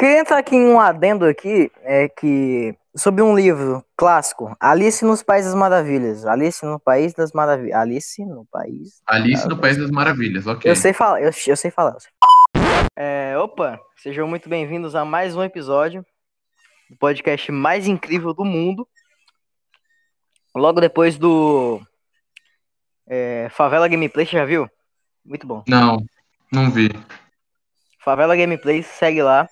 Queria entrar aqui em um adendo aqui, é que sobre um livro clássico, Alice nos País das Maravilhas. Alice no País das Maravilhas. Alice no País. Alice no País das Maravilhas, ok. Eu sei falar, eu, eu sei falar. É, opa, sejam muito bem-vindos a mais um episódio do podcast mais incrível do mundo. Logo depois do é, Favela Gameplay, você já viu? Muito bom. Não, não vi. Favela Gameplay, segue lá.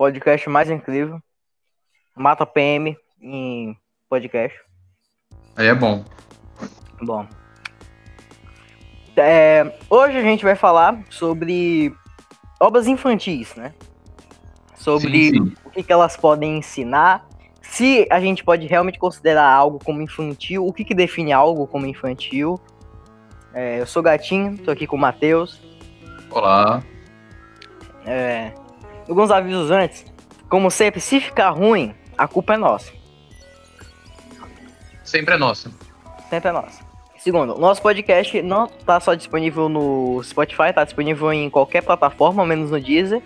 Podcast mais incrível. Mata PM em podcast. Aí é bom. Bom. É, hoje a gente vai falar sobre obras infantis, né? Sobre Sim, sim. o que, que elas podem ensinar. Se a gente pode realmente considerar algo como infantil, o que, que define algo como infantil. É, eu sou Gatinho, tô aqui com o Matheus. Olá. É, alguns avisos antes. Como sempre, se ficar ruim, a culpa é nossa. Sempre é nossa. Sempre é nossa. Segundo, nosso podcast não tá só disponível no Spotify, tá disponível em qualquer plataforma, menos no Deezer.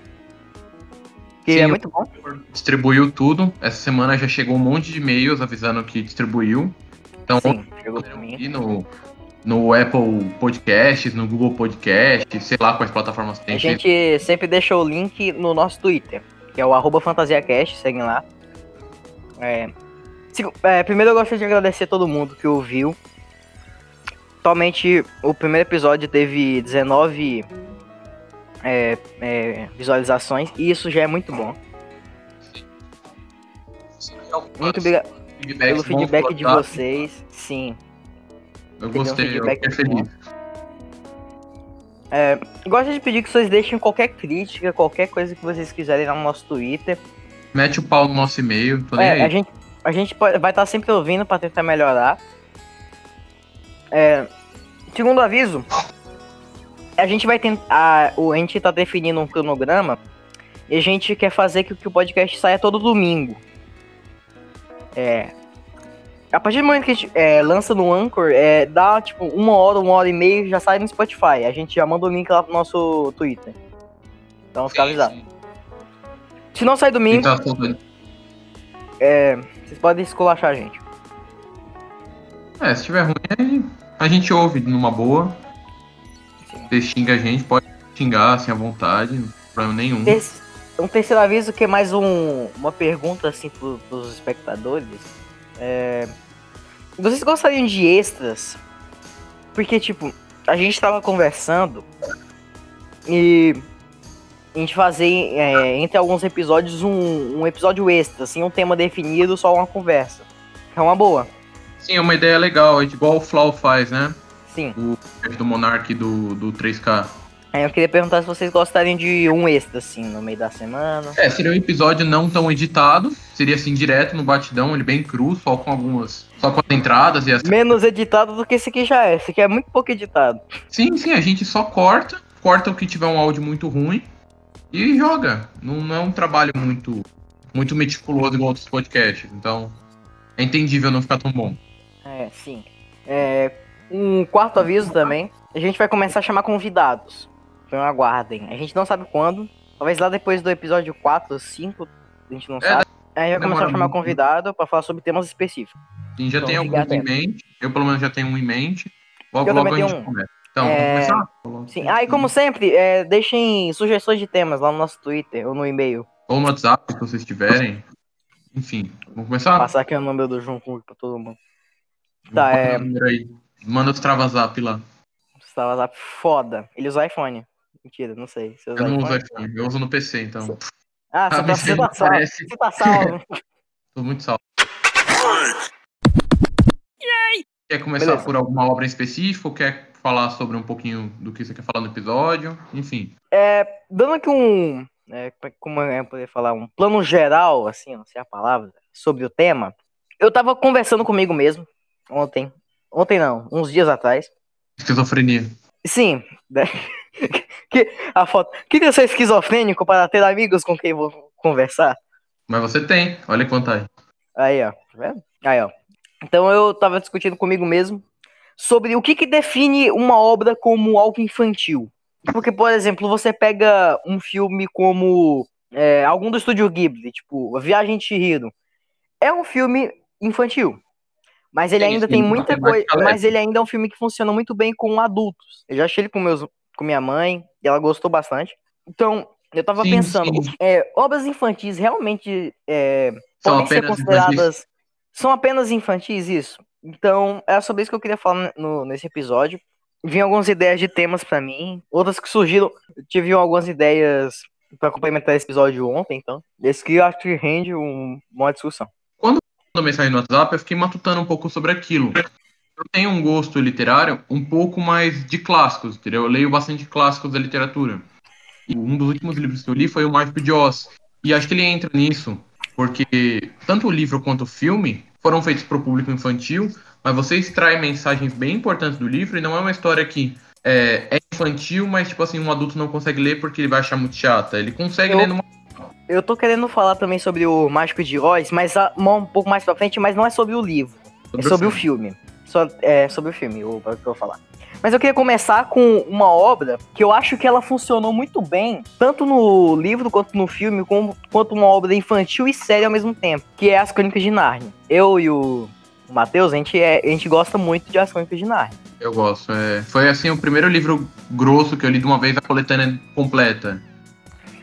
Que Sim, é muito bom. Distribuiu tudo. Essa semana já chegou um monte de e-mails avisando que distribuiu. Então, Sim, chegou pra mim. e no, no Apple Podcasts, no Google Podcasts, sei lá quais plataformas tem. A gente sempre deixa o link no nosso Twitter, que é o arroba FantasiaCast, seguem lá. É, é, primeiro eu gostaria de agradecer a todo mundo que ouviu. Atualmente o primeiro episódio teve 19 é, é, visualizações e isso já é muito bom. Muito obrigado pelo feedback de vocês. Sim. Eu Teve um gostei, eu fiquei feliz. É, gosto de pedir que vocês deixem qualquer crítica, qualquer coisa que vocês quiserem lá no nosso Twitter. Mete o pau no nosso e-mail, É, aí. a gente, a gente pode- vai estar sempre ouvindo pra tentar melhorar. É, segundo aviso, a gente vai tentar. A, a gente tá definindo um cronograma e a gente quer fazer que, que o podcast saia todo domingo. É. A partir do momento que a gente é, lança no Anchor, é, dá tipo uma hora, uma hora e meia e já sai no Spotify. A gente já manda o link lá pro nosso Twitter. Então fica avisado. Se não sair domingo, Então, é, vocês podem esculachar a gente. É, se tiver ruim, aí a gente ouve numa boa. Sim. Você xinga a gente, pode xingar assim à vontade, não tem problema nenhum. Um terceiro aviso que é mais um, uma pergunta assim pro, pros espectadores. É, vocês gostariam de extras? Porque, tipo, a gente tava conversando e a gente fazer é, entre alguns episódios um, um episódio extra, assim, um tema definido, só uma conversa. É uma boa, Sim, é uma ideia legal, é igual o Flau faz, né? sim. Do Monark do, do 3K. Aí eu queria perguntar se vocês gostariam de um extra, assim, no meio da semana. É, seria um episódio não tão editado, seria assim direto no batidão, ele bem cru, só com algumas. Só com as entradas e as. Menos editado do que esse aqui já é. Esse aqui é muito pouco editado. Sim, sim, a gente só corta, corta o que tiver um áudio muito ruim e joga. Não, não é um trabalho muito, muito meticuloso igual outros podcasts. Então, é entendível não ficar tão bom. É, sim. É, um quarto aviso também. A gente vai começar a chamar convidados. Então aguardem. A gente não sabe quando. Talvez lá depois do episódio 4 ou 5. A gente não É, sabe. Aí vai começar a chamar muito. convidado pra falar sobre temas específicos. A gente já Então, tem alguns em mente. Eu, pelo menos, já tenho um em mente. Logo, Eu logo a gente um. começa. Então, É, vamos começar? Sim. Ah, e como sempre, é, deixem sugestões de temas lá no nosso Twitter ou no e-mail. Ou no WhatsApp, se vocês tiverem. Enfim, vamos começar? Passar aqui o número do João Cook pra todo mundo. Tá, é. o. Manda os travazap lá. Estava lá foda. Ele usa iPhone. Mentira, não sei. Eu não uso iPhone? eu uso no PC, então. Ah, você Ah, tá, você tá parece- Você tá salvo. Tô muito salvo. Quer começar Beleza. por alguma obra em específico? Quer falar sobre um pouquinho do que você quer falar no episódio? Enfim. Dando aqui um. é, como eu poder falar? Um plano geral, assim, não sei a palavra, sobre o tema. Eu tava conversando comigo mesmo ontem. Ontem não, uns dias atrás. Esquizofrenia. Sim. que, a foto. Que que eu sou esquizofrênico para ter amigos com quem vou conversar? Mas você tem, olha quanto aí. Aí, ó. Tá vendo? Aí, ó. Então eu tava discutindo comigo mesmo sobre o que, que define uma obra como algo infantil. Porque, por exemplo, você pega um filme como é, algum do estúdio Ghibli, tipo, A Viagem de Chihiro. É um filme infantil. Mas ele ainda tem muita coisa. Mas ele ainda é um filme que funciona muito bem com adultos. Eu já achei ele com, meus, com minha mãe, e ela gostou bastante. Então, eu tava Sim, pensando, sim. é, obras infantis realmente é, podem ser consideradas. São apenas infantis, isso. Então, era sobre isso que eu queria falar no- nesse episódio. Vinham algumas ideias de temas pra mim, outras que surgiram. Eu tive algumas ideias pra complementar esse episódio ontem, então. Esse que eu acho que rende um- uma discussão. mandou mensagem no WhatsApp, eu fiquei matutando um pouco sobre aquilo. Eu tenho um gosto literário um pouco mais de clássicos, entendeu? Eu leio bastante clássicos da literatura. E um dos últimos livros que eu li foi o Mágico de Oz. E acho que ele entra nisso, porque tanto o livro quanto o filme foram feitos para o público infantil, mas você extrai mensagens bem importantes do livro e não é uma história que é, é infantil, mas tipo assim, um adulto não consegue ler porque ele vai achar muito chata. Ele consegue Eu- ler numa Eu tô querendo falar também sobre o Mágico de Oz, mas ah, um pouco mais pra frente, mas não é sobre o livro. É sobre o filme. Só, é sobre o filme, o que eu vou falar. Mas eu queria começar com uma obra que eu acho que ela funcionou muito bem, tanto no livro quanto no filme, como, quanto uma obra infantil e séria ao mesmo tempo, que é As Crônicas de Nárnia. Eu e o Matheus, a gente, é, a gente gosta muito de As Crônicas de Nárnia. Eu gosto. é. Foi assim o primeiro livro grosso que eu li de uma vez a coletânea completa.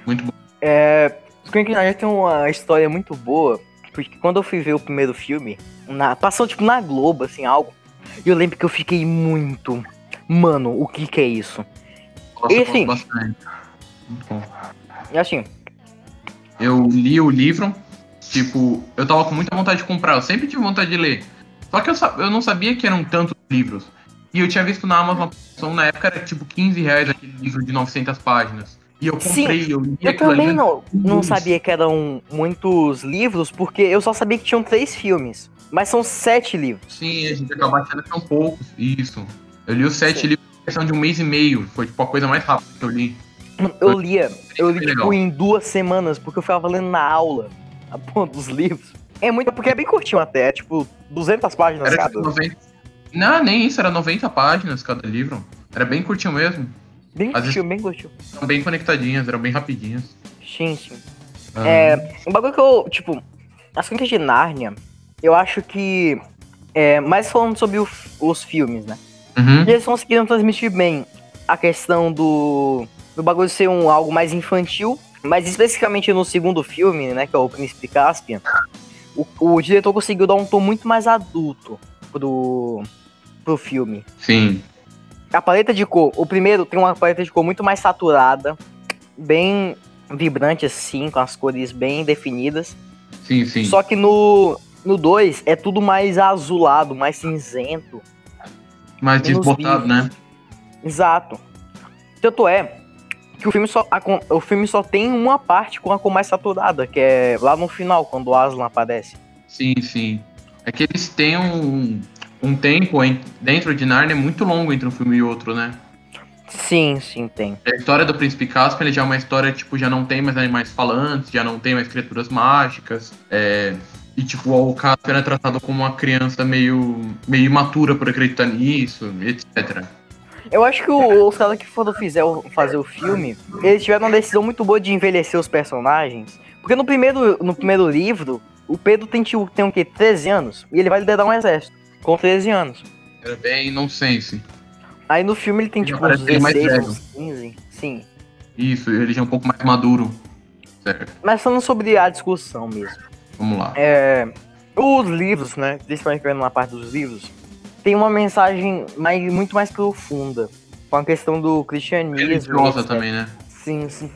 Muito bom. É, As Crônicas de Nárnia tem uma história muito boa, porque quando eu fui ver o primeiro filme, na, passou tipo na Globo, assim, algo, e eu lembro que eu fiquei muito... Mano, o que que é isso? Gosto, E, assim. E assim, Eu li o livro, tipo, eu tava com muita vontade de comprar, eu sempre tive vontade de ler. Só que eu, eu não sabia que eram tantos livros. E eu tinha visto na Amazon, na época era tipo 15 reais aquele livro de 900 páginas. E eu Sim, comprei, eu li eu também não, não sabia que eram muitos livros, porque eu só sabia que tinham três filmes. Mas são sete livros. Sim, a gente acaba achando que são poucos. Isso. Eu li os sete Sim. livros em questão de um mês e meio. Foi tipo a coisa mais rápida que eu li. Eu lia, eu li tipo em duas semanas, porque eu ficava lendo na aula a porra dos livros. É muito, porque é bem curtinho até, é tipo 200 páginas Era cada. tipo 90. Não, nem isso, era 90 páginas cada livro. Era bem curtinho mesmo. Bem às curtinho, bem curtinho. Eram bem conectadinhas, eram bem rapidinhas. Sim, sim. Ah, É, um bagulho que eu, tipo, as crônicas de Nárnia, eu acho que, é, mais falando sobre o- os filmes, né? uhum. Eles conseguiram transmitir bem a questão do, do bagulho ser um, algo mais infantil, mas especificamente no segundo filme, né, que é o Príncipe Caspian, o, o diretor conseguiu dar um tom muito mais adulto pro, pro filme. Sim. A paleta de cor, o primeiro tem uma paleta de cor muito mais saturada, bem vibrante assim, com as cores bem definidas. Sim, sim. Só que no no 2 é tudo mais azulado, mais cinzento. Mais desbotado, né? Exato. Tanto é que o filme só a o filme só tem uma parte com a cor mais saturada, que é lá no final quando o Aslan aparece. Sim, sim. É que eles têm um, um tempo em- dentro de Narnia muito longo entre um filme e outro, né? Sim, sim, tem. A história do Príncipe Caspian ele já é uma história, tipo, já não tem mais animais falantes, já não tem mais criaturas mágicas. é, E, tipo, o Caspian é tratado como uma criança meio, meio imatura por acreditar nisso, etc. Eu acho que o- os caras que foram fizer o- fazer o filme, eles tiveram uma decisão muito boa de envelhecer os personagens. Porque no primeiro, no primeiro livro, o Pedro tem, tipo, tem o quê? 13 anos. E ele vai liderar um exército. Com 13 anos. Era bem nonsense. Aí no filme ele tem Já tipo uns parece ele mais 16, velho. uns 15. Sim. Isso, ele já é um pouco mais maduro. Certo, Mas falando sobre a discussão mesmo. Vamos lá. É, os livros, né? Principalmente vendo na parte dos livros, tem uma mensagem mais, muito mais profunda. Com a questão do cristianismo. Religiosa etc. também, né? Sim, sim.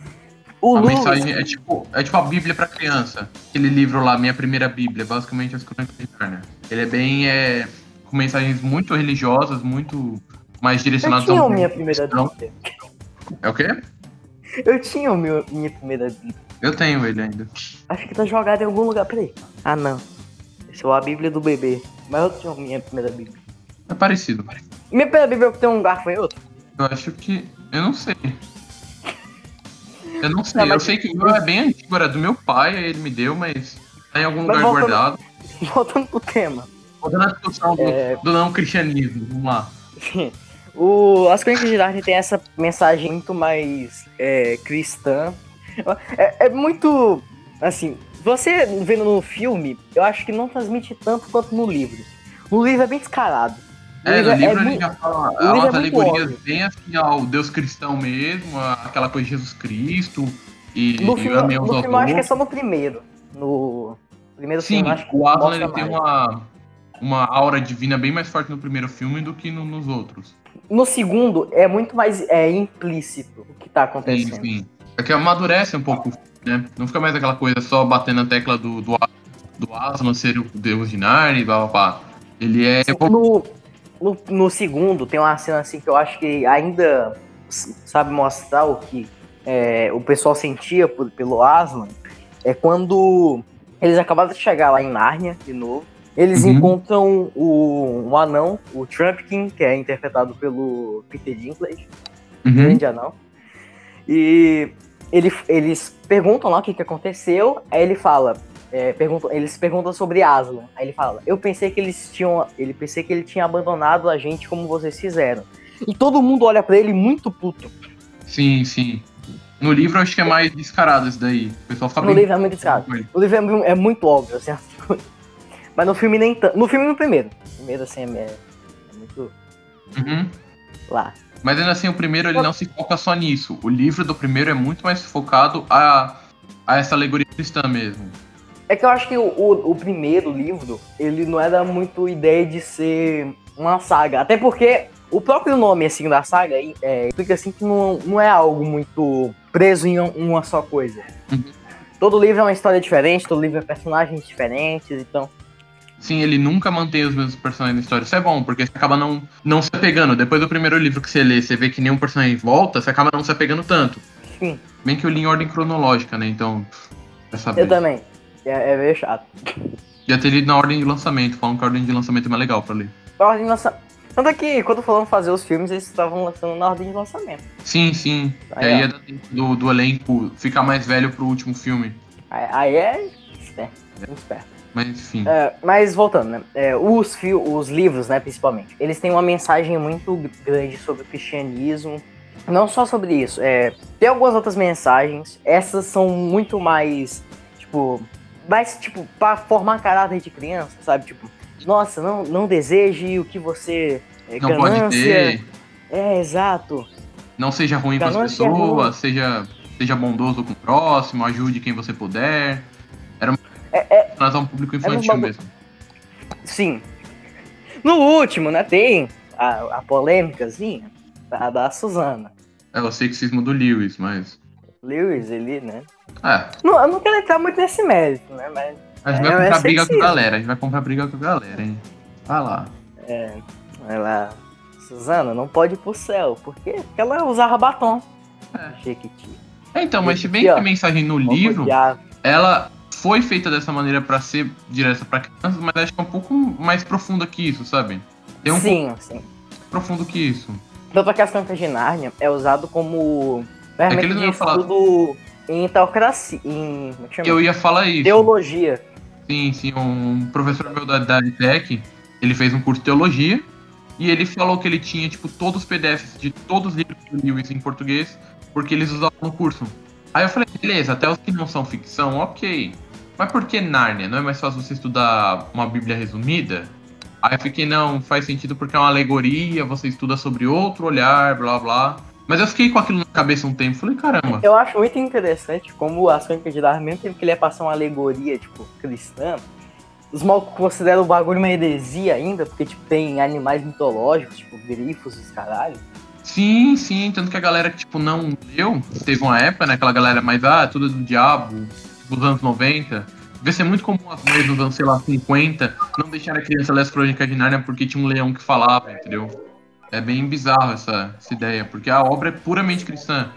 O A mensagem é tipo, é tipo a Bíblia pra criança. Aquele livro lá, Minha Primeira Bíblia, basicamente as crônicas de Narnia. Ele é bem, é, com mensagens muito religiosas, muito mais eu direcionadas tinha ao a minha primeira. Bíblia. É o quê? Eu tinha a minha, minha primeira Bíblia. Eu tenho ele ainda. Acho que tá jogado em algum lugar. Peraí. Ah, não. Esse é a Bíblia do bebê. Mas eu tinha a minha primeira Bíblia. É parecido. Minha primeira Bíblia tem um gafanhoto? Eu acho que. Eu não sei. Eu não sei. Não, Eu sei que o meu é bem antigo, era do meu pai, aí ele me deu, mas tá em algum Mas lugar voltando- guardado. Voltando pro tema. Voltando à discussão do, É. do não cristianismo, vamos lá. O, as Crônicas de Narnia tem essa mensagem muito mais é, cristã. É, é muito. Assim, você vendo no filme, eu acho que não transmite tanto quanto no livro. No livro é bem descarado. No é, livro no livro é ele já fala é umas muito alegorias bem assim ao Deus cristão mesmo, aquela coisa de Jesus Cristo e, No e filme, uns no filme eu acho que é só no primeiro. No primeiro Sim, filme, acho que o Aslan ele tem uma, uma aura divina bem mais forte no primeiro filme do que no- nos outros. No segundo, é muito mais é, implícito o que tá Sim, acontecendo. sim. É que amadurece um pouco, né? Não fica mais aquela coisa só batendo na tecla do, do, do Aslan ser o Deus de Narnia e blá blá blá. Ele é. No, no, no segundo, tem uma cena assim que eu acho que ainda sabe mostrar o que é, o pessoal sentia por- pelo Aslan. É quando eles acabaram de chegar lá em Nárnia, de novo. Eles Uhum. encontram o, um anão, o Trumpkin, que é interpretado pelo Peter Dinklage. Uhum. grande anão. E ele, eles perguntam lá o que, que aconteceu, aí ele fala, é, perguntam, eles perguntam sobre Aslan. Aí ele fala, eu pensei que eles tinham. Ele pensei que ele tinha abandonado a gente como vocês fizeram. E todo mundo olha pra ele muito puto. Sim, sim. No livro eu acho que é mais descarado isso daí. O pessoal fica No livro é muito descarado. O livro é, é muito óbvio, assim. Mas no filme nem tanto. No filme no primeiro. No primeiro, assim, é, é muito Uhum. lá. Mas ainda assim, o primeiro ele não se foca só nisso. O livro do primeiro é muito mais focado a, a essa alegoria cristã mesmo. É que eu acho que o, o, o primeiro livro, ele não era muito ideia de ser uma saga. Até porque o próprio nome, assim, da saga é, explica, assim, que não, não é algo muito preso em um- uma só coisa. Uhum. Todo livro é uma história diferente, todo livro é personagens diferentes, então... Sim, ele nunca mantém os mesmos personagens na história. Isso é bom, porque você acaba não, não se apegando. Depois do primeiro livro que você lê, você vê que nenhum personagem volta, você acaba não se apegando tanto. Sim, Bem que eu li em ordem cronológica, né? Então, eu também. É, é meio chato. Já ter lido na ordem de lançamento, falam que a ordem de lançamento é mais legal pra ler. A ordem de lança- Tanto é que quando foram fazer os filmes, eles estavam lançando na ordem de lançamento. Sim, sim. Aí, e aí é do, do elenco ficar mais velho pro último filme. Aí, aí é esperto, muito esperto. Mas enfim. É, mas voltando, né? é, os, os livros, né, principalmente, eles têm uma mensagem muito grande sobre o cristianismo. Não só sobre isso, é, tem algumas outras mensagens. Essas são muito mais, tipo, mais, tipo, pra formar caráter de criança, sabe? Tipo, nossa, não, não deseje o que você. É, não pode ganância. ter. É, exato. Não seja ruim com as é pessoas, seja, seja bondoso com o próximo, ajude quem você puder. Era um, É, é, um público infantil bagulho- mesmo. Sim. No último, né, tem a, a polêmicazinha da, da Suzana. É o sexismo do Lewis, mas. Lewis, ele, né? É, Não, eu não quero entrar muito nesse mérito, né? Mas a gente É, vai é comprar briga com a sexismo. galera, a gente vai comprar briga com a galera, hein? Vai lá. ela. Suzana não pode ir pro céu. Por quê? Porque ela usava batom. É. Jequiti. É, então, mas se bem que a mensagem no livro, ela foi feita dessa maneira pra ser direta pra crianças, mas acho que é um pouco mais profunda que isso, sabe? Tem um pouco Sim, sim. mais profundo que isso. Tanto que as Crônicas de Nárnia é usado como É que ferramenta eles de não iam falar- estudo em teocracia. Em. É? Eu ia falar isso. Teologia. Sim, sim, um professor meu da, da ele fez um curso de teologia e ele falou que ele tinha, tipo, todos os PDFs de todos os livros do Lewis em português, porque eles usavam no curso. Aí eu falei, beleza, até os que não são ficção, ok. Mas por que Nárnia? Não é mais fácil você estudar uma Bíblia resumida? Aí eu fiquei, não, faz sentido porque é uma alegoria, você estuda sobre outro olhar, blá blá. Mas eu fiquei com aquilo na cabeça um tempo, falei, caramba. Eu acho muito interessante como as Crônicas de Nárnia, mesmo tempo que ele ia passar uma alegoria, tipo, cristã, os mal consideram o bagulho uma heresia ainda, porque, tipo, tem animais mitológicos, tipo, grifos, os caralho. Sim, sim, tanto que a galera que, tipo, não leu, teve uma época, né, aquela galera mais, ah, tudo do diabo, dos anos 90, devia ser muito comum as mães dos anos, sei lá, 50, não deixar a criança ler as crônicas de Nárnia porque tinha um leão que falava, entendeu? É bem bizarro essa, essa ideia, porque a obra é puramente cristã.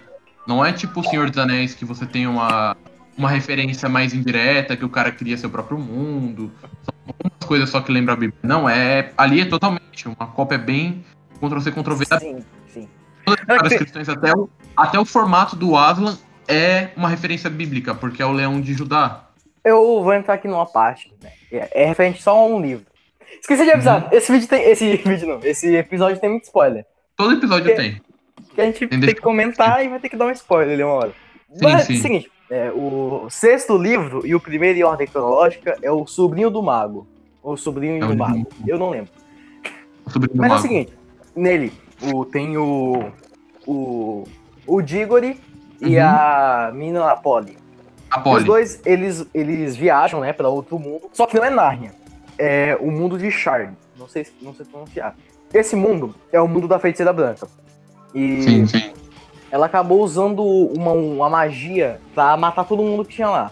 Não é tipo o Senhor dos Anéis, que você tem uma, uma referência mais indireta, que o cara cria seu próprio mundo, são algumas coisas só que lembra a Bíblia. Não, é ali é totalmente, uma cópia bem Ctrl-C, Ctrl-V da Sim, sim. todas as caras cristãs, até o, até o formato do Aslan é uma referência bíblica, porque é o leão de Judá. Eu vou entrar aqui numa parte, né? É, é referente só a um livro. Esqueci de avisar, esse vídeo tem. Esse vídeo não, esse episódio tem muito spoiler. Todo episódio É. tem. Que a gente Tem tem que comentar e vai ter que dar um spoiler ali uma hora. Mas, sim. seguinte, é, o sexto livro e o primeiro em ordem cronológica é o Sobrinho do Mago. Ou Sobrinho É o do Mago. Eu não lembro. O sobrinho do Mas é o seguinte, nele o, tem o. O. O Diggory e Uhum. a mina Polly. A Os Polly. dois, eles, eles viajam, né, pra outro mundo. Só que não é Nárnia. É o mundo de Shard. Não sei, não sei pronunciar. Esse mundo é o mundo da feiticeira branca. E Sim, sim. ela acabou usando uma, uma magia pra matar todo mundo que tinha lá.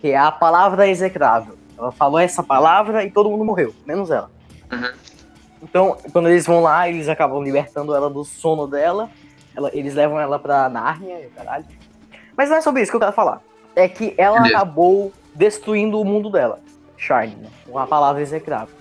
Que é a palavra execrável. Ela falou essa palavra e todo mundo morreu, menos ela. Uhum. Então, quando eles vão lá, eles acabam libertando ela do sono dela. Ela- eles levam ela pra Nárnia, e caralho. Mas não é sobre isso que eu quero falar. É que ela Beleza. acabou destruindo o mundo dela. Shine, né? Com a palavra execrável.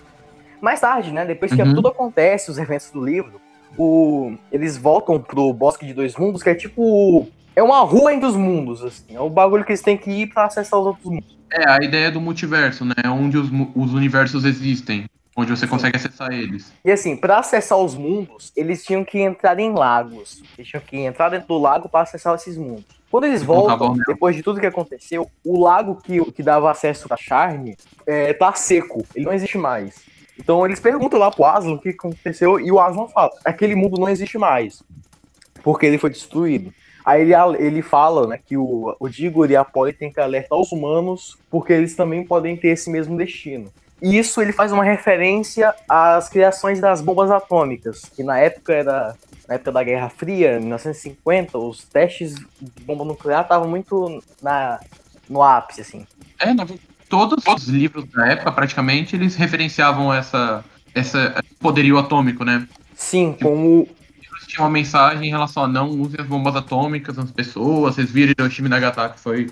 Mais tarde, né? Depois que Uhum. tudo acontece, os eventos do livro, o... eles voltam pro Bosque de Dois Mundos, que é tipo. É uma rua entre os mundos, assim. É o bagulho que eles têm que ir pra acessar os outros mundos. É, a ideia do multiverso, né? Onde os, os universos existem. Onde você consegue acessar eles. E assim, pra acessar os mundos, eles tinham que entrar em lagos. Eles tinham que entrar dentro do lago pra acessar esses mundos. Quando eles voltam, depois de tudo que aconteceu, o lago que, que dava acesso pra Charme é, tá seco. Ele não existe mais. Então eles perguntam lá pro Aslan o que aconteceu e o Aslan fala: aquele mundo não existe mais. Porque ele foi destruído. Aí ele, ele fala né, que o, o Digor e a Polly têm que alertar os humanos porque eles também podem ter esse mesmo destino. E isso ele faz uma referência às criações das bombas atômicas, que na época era na época da Guerra Fria, em 1950, os testes de bomba nuclear estavam muito na, no ápice, assim. É, na verdade, todos os livros da época, praticamente, eles referenciavam essa, essa esse poderio atômico, né? Sim, como Eles tinham uma mensagem em relação a não usem as bombas atômicas nas pessoas. Vocês viram Hiroshima e Nagasaki foi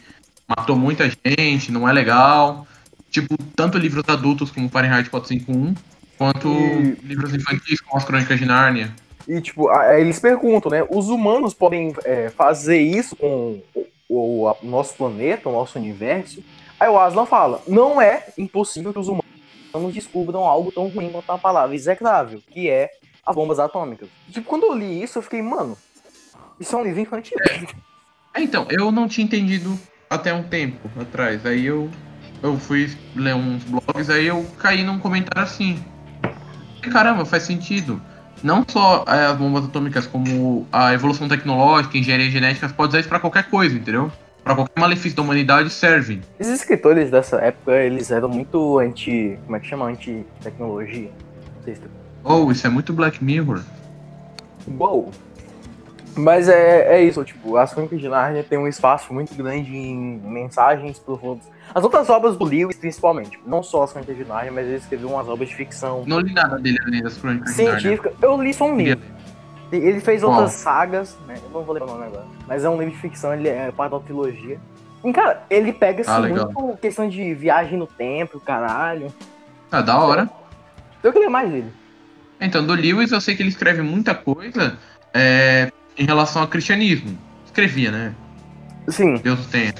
matou muita gente, não é legal. Tipo, tanto livros adultos como Fahrenheit 451, quanto E- livros infantis como as Crônicas de Nárnia. E, tipo, aí eles perguntam, né? Os humanos podem é, fazer isso com o, o- nosso planeta, o nosso universo? Aí o Aslan fala, não é impossível que os humanos descubram algo tão ruim quanto a palavra execrável, que é as bombas atômicas. Tipo, quando eu li isso, eu fiquei, mano, isso é um livro infantil. É, então, eu não tinha entendido até um tempo atrás. Aí eu, eu fui ler uns blogs, aí eu caí num comentário assim. Caramba, faz sentido. Não só é, as bombas atômicas, como a evolução tecnológica, engenharia genética, pode usar isso pra qualquer coisa, entendeu? Pra qualquer malefício da humanidade serve. Os escritores dessa época, eles eram muito anti... como é que chama? Anti-tecnologia. Se Oh, isso é muito Black Mirror. Uou. Mas é, é isso, tipo, as Crônicas de Nárnia tem um espaço muito grande em mensagens profundas. As outras obras do Lewis, principalmente, não só as Crônicas de Nárnia, mas ele escreveu umas obras de ficção Não li nada dele além das crônicas de Nárnia. científica. Eu li só um livro. Ele fez Qual? outras sagas, né? Eu não vou lembrar o nome agora. Mas é um livro de ficção, ele é parte da trilogia. E, cara, ele pega Ah, assim, legal. muito questão de viagem no tempo, caralho. Ah, da hora. Eu queria mais dele. Então, do Lewis eu sei que ele escreve muita coisa é, em relação ao cristianismo. Escrevia, né? Sim, Deus tenha.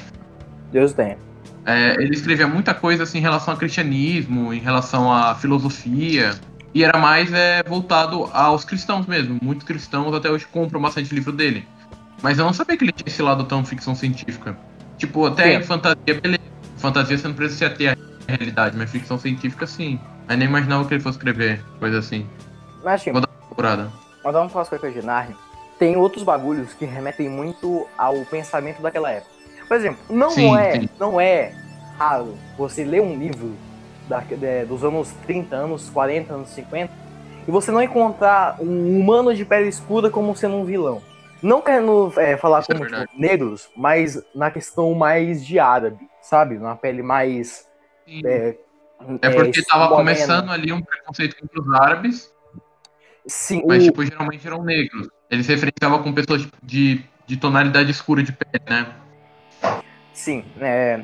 Deus tenha. É, ele escrevia muita coisa assim, em relação ao cristianismo, em relação à filosofia. E era mais é, voltado aos cristãos mesmo. Muitos cristãos até hoje compram bastante livro dele. Mas eu não sabia que ele tinha esse lado tão ficção científica. Tipo, até Sim. fantasia, beleza. Fantasia você não precisa ter a realidade, mas ficção científica sim. Aí nem imaginava que ele fosse escrever coisa assim. Mas, tipo, Vou dar uma procurada. Vamos falar as coisas de Narnia. Tem outros bagulhos que remetem muito ao pensamento daquela época. Por exemplo, não Sim, é, sim. não é raro você ler um livro da- de- dos anos 30, anos 40, anos 50, e você não encontrar um humano de pele escura como sendo um vilão. Não querendo é, falar Isso é como tipo, verdade. negros, mas na questão mais de árabe, sabe? Na pele mais. Sim. É, É porque tava morena. começando ali um preconceito contra os árabes, Sim, mas o- tipo, geralmente eram negros. Eles se referenciavam com pessoas de, de tonalidade escura de pele, né? Sim, é,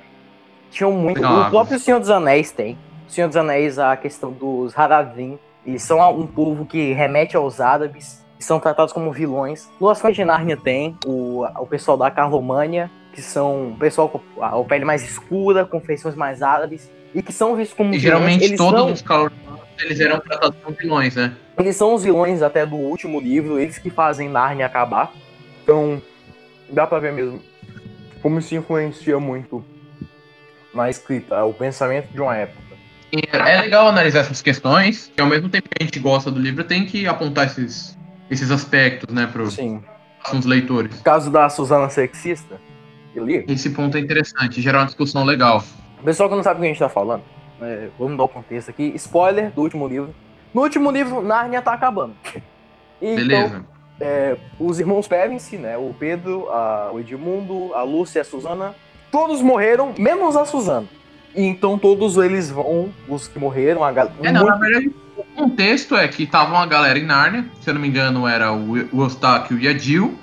tinham muito. Legal, o próprio Senhor dos Anéis tem. O Senhor dos Anéis, a questão dos Haradrim, eles são um povo que remete aos árabes, são tratados como vilões. No As de Nárnia tem o, o pessoal da Carlomânia, que são o pessoal com a, a pele mais escura, com feições mais árabes, e que são vistos como E vilões. geralmente Eles todos os calores eles eram tratados como vilões, né? Eles são os vilões até do último livro, eles que fazem Narnia acabar. Então, dá pra ver mesmo como isso influencia muito na escrita, o pensamento de uma época. E é legal analisar essas questões, que ao mesmo tempo que a gente gosta do livro, tem que apontar esses, esses aspectos, né, para Sim. os leitores. O caso da Suzana sexista, eu li. Esse ponto é interessante, gera uma discussão legal. Pessoal que não sabe o que a gente tá falando, é, vamos dar o contexto aqui. Spoiler do último livro. No último livro, Narnia tá acabando. E, Beleza. Então, é, os irmãos Pevensey, né? O Pedro, a, o Edmundo, a Lúcia e a Suzana, todos morreram, menos a Suzana. E então todos eles vão, os que morreram, a galera. É, não, na verdade, o contexto é que tava uma galera em Nárnia, se eu não me engano era o, o Eustáquio e a Jill.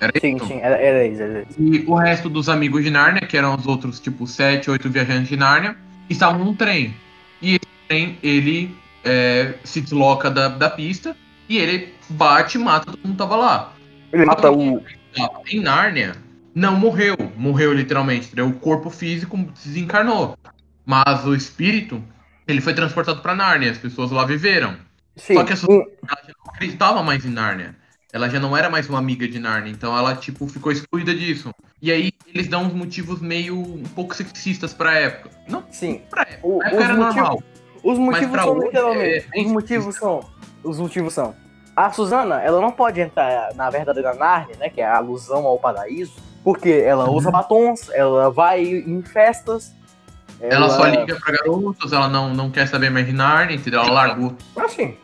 Era Sim, isso? sim, era, era isso, era isso. E o resto dos amigos de Nárnia, que eram os outros, tipo, sete, oito viajantes de Nárnia, estavam num trem. E esse trem, ele é, se desloca da, da pista e ele bate e mata todo mundo que tava lá. Ele mata o. Em Nárnia, não morreu. Morreu literalmente. entendeu? O corpo físico desencarnou. Mas o espírito, ele foi transportado pra Nárnia. As pessoas lá viveram. Sim, Só que a já não acreditava mais em Nárnia. Ela já não era mais uma amiga de Nárnia. Então ela, tipo, ficou excluída disso. E aí eles dão uns motivos meio um pouco sexistas pra época. Não sim. pra época. O- época era motivos- normal. Os motivos são hoje literalmente. é bem os motivos são. Os motivos são. A Suzana, ela não pode entrar na verdadeira Nárnia, né? Que é a alusão ao paraíso. Porque ela usa Uhum. batons, ela vai em festas. Ela só liga pra garotos, ela não, não quer saber mais de Nárnia, entendeu? Ela largou. Assim.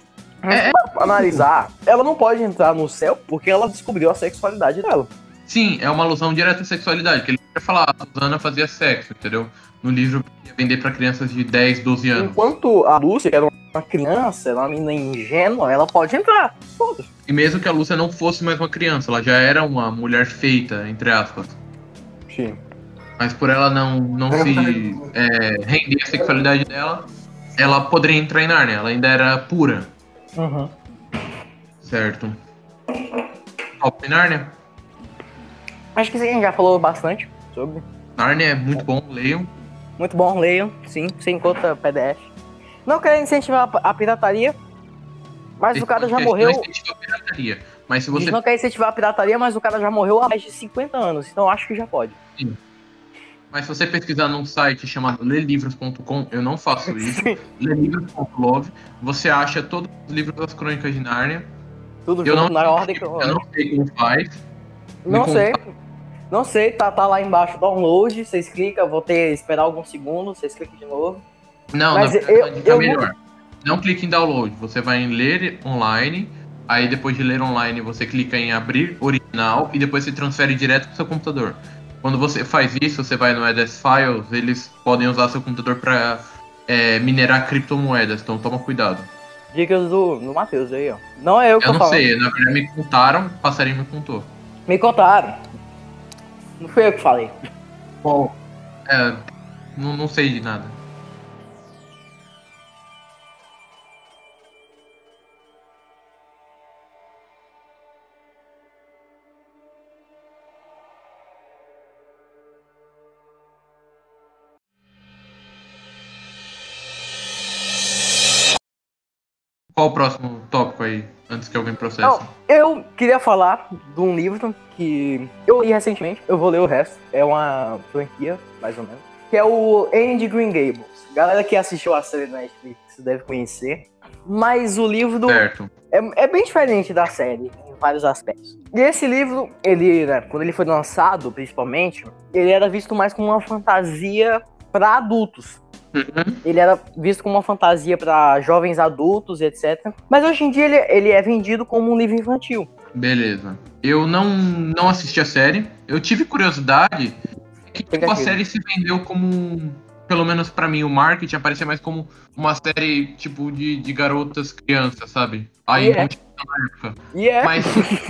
Mas É, pra analisar, ela não pode entrar no céu porque ela descobriu a sexualidade dela. Sim, é uma alusão direta à sexualidade, que ele quer falar, a Susana fazia sexo, entendeu? No livro ia vender pra crianças de 10, 12 anos. Enquanto a Lúcia, que era uma criança, era uma menina ingênua, ela pode entrar. Foda-se. E mesmo que a Lúcia não fosse mais uma criança, ela já era uma mulher feita, entre aspas. Sim. Mas por ela não, não se é, render à sexualidade dela, ela poderia entrar em Nárnia, ela ainda era pura, Uhum. certo? Top em Nárnia? Acho que isso aí a gente já falou bastante sobre. Nárnia é muito bom, leiam. Muito bom, leiam, sim, você encontra PDF. Não quero incentivar a pirataria, mas Esse o cara já morreu. Não incentiva a pirataria. Mas se você não quer incentivar a pirataria, mas o cara já morreu há mais de 50 anos, então acho que já pode. Mas se você pesquisar num site chamado lelivros.com, eu não faço isso, lelivros.love, você acha todos os livros das crônicas de Nárnia. Tudo Eu junto não, na ordem eu cronológica. não sei como faz. Não sei. Não sei, tá, tá lá embaixo download, vocês clicam, vou ter esperar alguns segundos, vocês clicam de novo. Não, Mas não, eu- uma dica eu melhor. Não clique em download, você vai em ler online, aí depois de ler online você clica em abrir original e depois você transfere direto pro seu computador. Quando você faz isso, você vai no EDS Files, eles podem usar seu computador para minerar criptomoedas, então toma cuidado. Dicas do, do Matheus aí, ó. Não é eu que Eu tô não falando. sei, na verdade me contaram, passarinho me contou. Me contaram. Não fui eu que falei. Bom, é, não, não sei de nada. Qual o próximo tópico aí, antes que alguém processe? Não, eu queria falar de um livro que eu li recentemente, eu vou ler o resto. É uma franquia, mais ou menos. Que é o Anne de Green Gables. Galera que assistiu a série da Netflix deve conhecer. Mas o livro Certo. é, é bem diferente da série, em vários aspectos. E esse livro, ele, né, quando ele foi lançado, principalmente, ele era visto mais como uma fantasia para adultos. Uhum. Ele era visto como uma fantasia para jovens adultos etc. Mas hoje em dia ele, ele é vendido como um livro infantil. Beleza. Eu não, não assisti a série. Eu tive curiosidade que tipo, a série se vendeu como. Pelo menos pra mim, o marketing aparecia mais como uma série tipo de, de garotas crianças, sabe? Aí E é. não tinha na época. E é. Mas.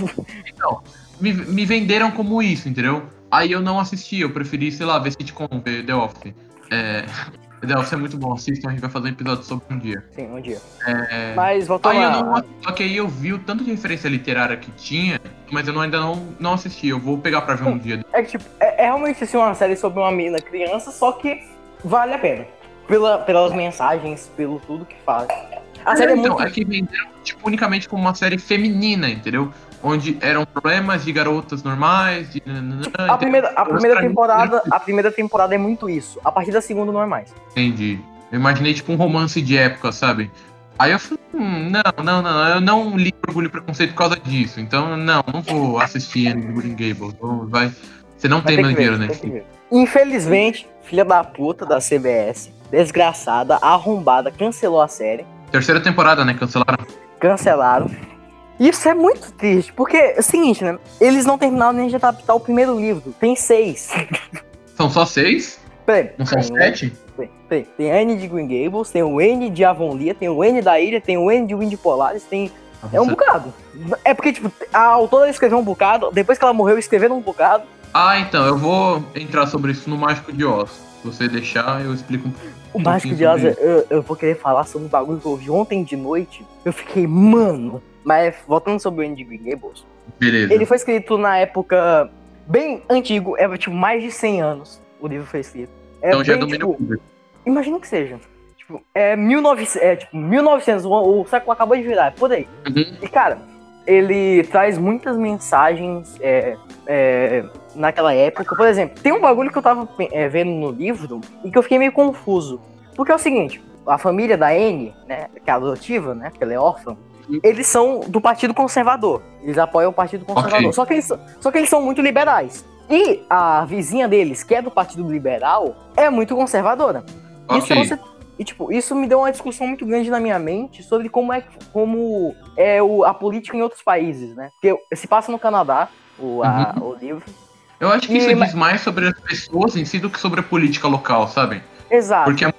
então, me, me venderam como isso, entendeu? Aí eu não assisti, eu preferi, sei lá, ver sitcom, ver The Office. É, Office é muito bom, assistam, a gente vai fazer um episódio sobre um dia. Sim, um dia. É, Mas voltando Aí eu a- não, só que aí eu vi o tanto de referência literária que tinha, mas eu não- ainda não, não assisti. Eu vou pegar pra ver um dia. É que, tipo, é, é realmente assim, uma série sobre uma menina criança, só que vale a pena. Pela, pelas mensagens, pelo tudo que faz. A série é então, muito. é que venderam tipo, unicamente como uma série feminina, entendeu? Onde eram problemas de garotas normais. De... A primeira, a primeira temporada, a primeira temporada é muito isso. A partir da segunda não é mais. Entendi. Eu imaginei tipo um romance de época, sabe? Aí eu falei, hum, não, não, não, eu não li Orgulho e Preconceito por causa disso. Então, não, não vou assistir Green Gables. Vai, você não tem meu dinheiro, né? Infelizmente, filha da puta da CBS, desgraçada, arrombada, cancelou a série. Terceira temporada, né? Cancelaram. Cancelaram. Isso é muito triste, porque é o seguinte, né? Eles não terminaram nem de adaptar o primeiro livro. Tem seis. São só seis? Peraí. Não são sete? Tem, tem, tem N de Green Gables, tem o N de Avonlea, tem o N da Ilha, tem o N de Wind Polaris, tem. É um bocado. É porque, tipo, a autora escreveu um bocado, depois que ela morreu, escrevendo um bocado. Ah, então, eu vou entrar sobre isso no Mágico de Oz. Se você deixar, eu explico um. O Mágico de Oz, eu, eu, vou querer falar sobre um bagulho que eu ouvi ontem de noite. Eu fiquei, mano. Mas voltando sobre o N de Green Gables. Beleza. Ele foi escrito na época bem antigo, é tipo mais de 100 anos o livro foi escrito. É então bem, já é domínio tipo, público. Imagina que seja. Tipo, é, 1900, é tipo 1900, o, o século acabou de virar, é por aí. Uhum. E cara, ele traz muitas mensagens é, é, naquela época. Por exemplo, tem um bagulho que eu tava é, vendo no livro e que eu fiquei meio confuso. Porque é o seguinte, a família da Anne, né, que é adotiva, né, que ela é órfã. Eles são do Partido Conservador. Eles apoiam o Partido Conservador. Okay. Só, que eles, só que eles são muito liberais. E a vizinha deles, que é do Partido Liberal, é muito conservadora. Isso okay. você e, tipo, isso me deu uma discussão muito grande na minha mente sobre como é, como é o, a política em outros países, né? Porque se passa no Canadá, o, a, uhum. o livro. Eu acho que e, isso mas... diz mais sobre as pessoas em si do que sobre a política local, sabe? Exato. Porque é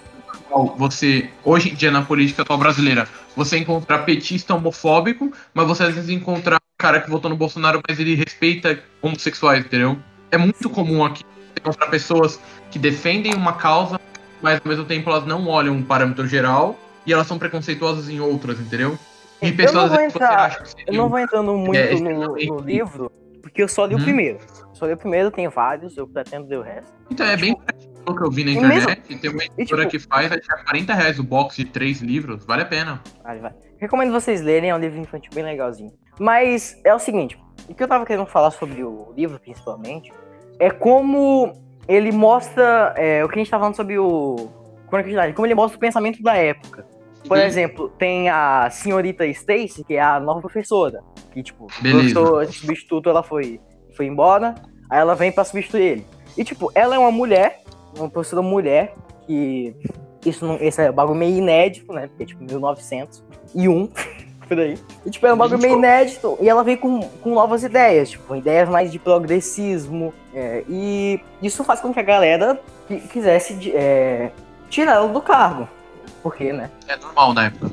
você, hoje em dia na política atual brasileira, você encontrar petista homofóbico, mas você às vezes encontrar um cara que votou no Bolsonaro, mas ele respeita homossexuais, entendeu? É muito comum aqui encontrar pessoas que defendem uma causa, mas ao mesmo tempo elas não olham um parâmetro geral e elas são preconceituosas em outras, entendeu? E pessoas eu não vou entrar, eu não vou entrando muito é, no, no, livro, porque eu só li hum. o uhum. primeiro. Só li o primeiro, tenho vários, eu pretendo ler o resto. Então é bem o que eu vi na internet, mesmo... tem uma editora tipo... que faz, que é 40 reais o box de três livros, vale a pena. Vale, vale. Recomendo vocês lerem, é um livro infantil bem legalzinho. Mas é o seguinte, o que eu tava querendo falar sobre o livro, principalmente, é como ele mostra é, o que a gente tá falando sobre o como ele mostra o pensamento da época. Por uhum. exemplo, tem a senhorita Stacy, que é a nova professora, que tipo, Beleza. o professor substituto ela foi, foi embora, aí ela vem para substituir ele. E tipo, ela é uma mulher, uma professora mulher, que isso não, esse é um bagulho meio inédito, né? Porque é tipo 1901. por aí. E, tipo, é um bagulho meio inédito. E ela vem com, com novas ideias, tipo, ideias mais de progressismo. É, e isso faz com que a galera quisesse é, tirar ela do cargo. Por quê, né? É normal na época.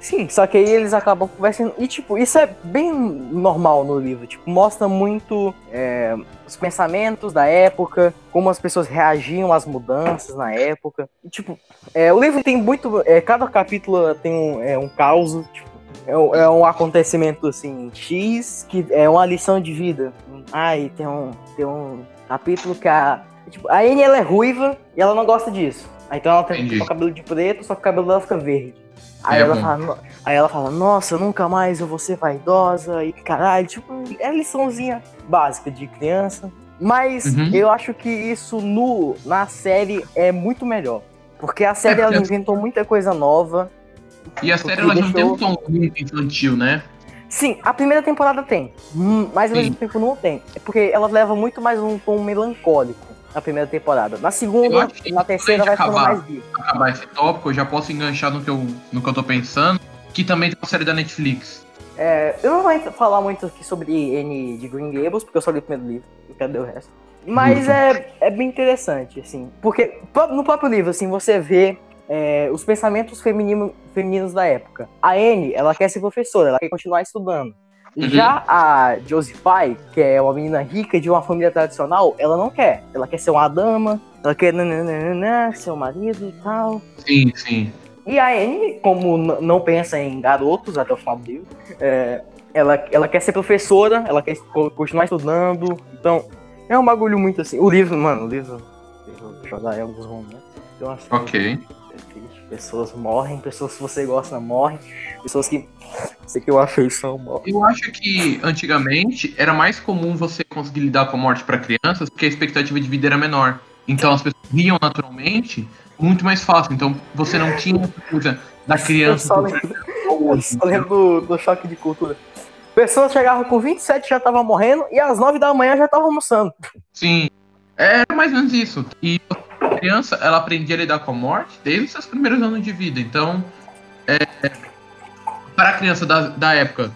Sim, só que aí eles acabam conversando. E, tipo, isso é bem normal no livro. Tipo, mostra muito é, os pensamentos da época, como as pessoas reagiam às mudanças na época. E, tipo, é, o livro tem muito. É, cada capítulo tem um, é, um caos. Tipo, é um, é um acontecimento assim, X, que é uma lição de vida. Ai, tem um, tem um capítulo que a. Tipo, a Anne ela é ruiva e ela não gosta disso. Aí, então ela tem o cabelo de preto, só que o cabelo dela fica verde. Aí, é ela fala, aí ela fala, nossa, nunca mais eu vou ser vaidosa e caralho, tipo, é liçãozinha básica de criança. Mas uhum. eu acho que isso no, na série é muito melhor. Porque a série é, ela inventou muita coisa nova. E a série ela deixou... não tem um tom muito infantil, né? Sim, a primeira temporada tem, hum, mas ao mesmo tempo não tem. É porque ela leva muito mais um tom melancólico na primeira temporada. Na segunda, na terceira vai ficando mais vivo. acabar esse tópico, eu já posso enganchar no que, eu, no que eu tô pensando, que também tem uma série da Netflix. É, eu não vou falar muito aqui sobre N de Green Gables, porque eu só li o primeiro livro, eu quero ler o resto. Mas é, é bem interessante, assim, porque no próprio livro, assim, você vê é, os pensamentos feminino, femininos da época. A Anne, ela quer ser professora, ela quer continuar estudando. Uhum. Já a Josephine, que é uma menina rica de uma família tradicional, ela não quer. Ela quer ser uma dama, ela quer nananana, ser o marido e tal. Sim, sim. E a Anne, como não pensa em garotos até o final do livro, é, ela, ela quer ser professora, ela quer continuar estudando. Então, é um bagulho muito assim. O livro, mano, o livro. Deixa eu dar alguns momentos. Então, ok pessoas morrem, pessoas que você gosta morrem, pessoas que Você tem uma afeição, mano. Eu acho que antigamente era mais comum você conseguir lidar com a morte para crianças porque a expectativa de vida era menor. Então as pessoas riam naturalmente muito mais fácil. Então você não tinha coisa da criança. Eu só lembro, eu só lembro do, do choque de cultura. Pessoas chegavam com 27 já estavam morrendo e às 9 da manhã já estavam almoçando. Sim. Era mais ou menos isso. E a criança, ela aprendia a lidar com a morte desde os seus primeiros anos de vida. Então, é, para a criança da, da época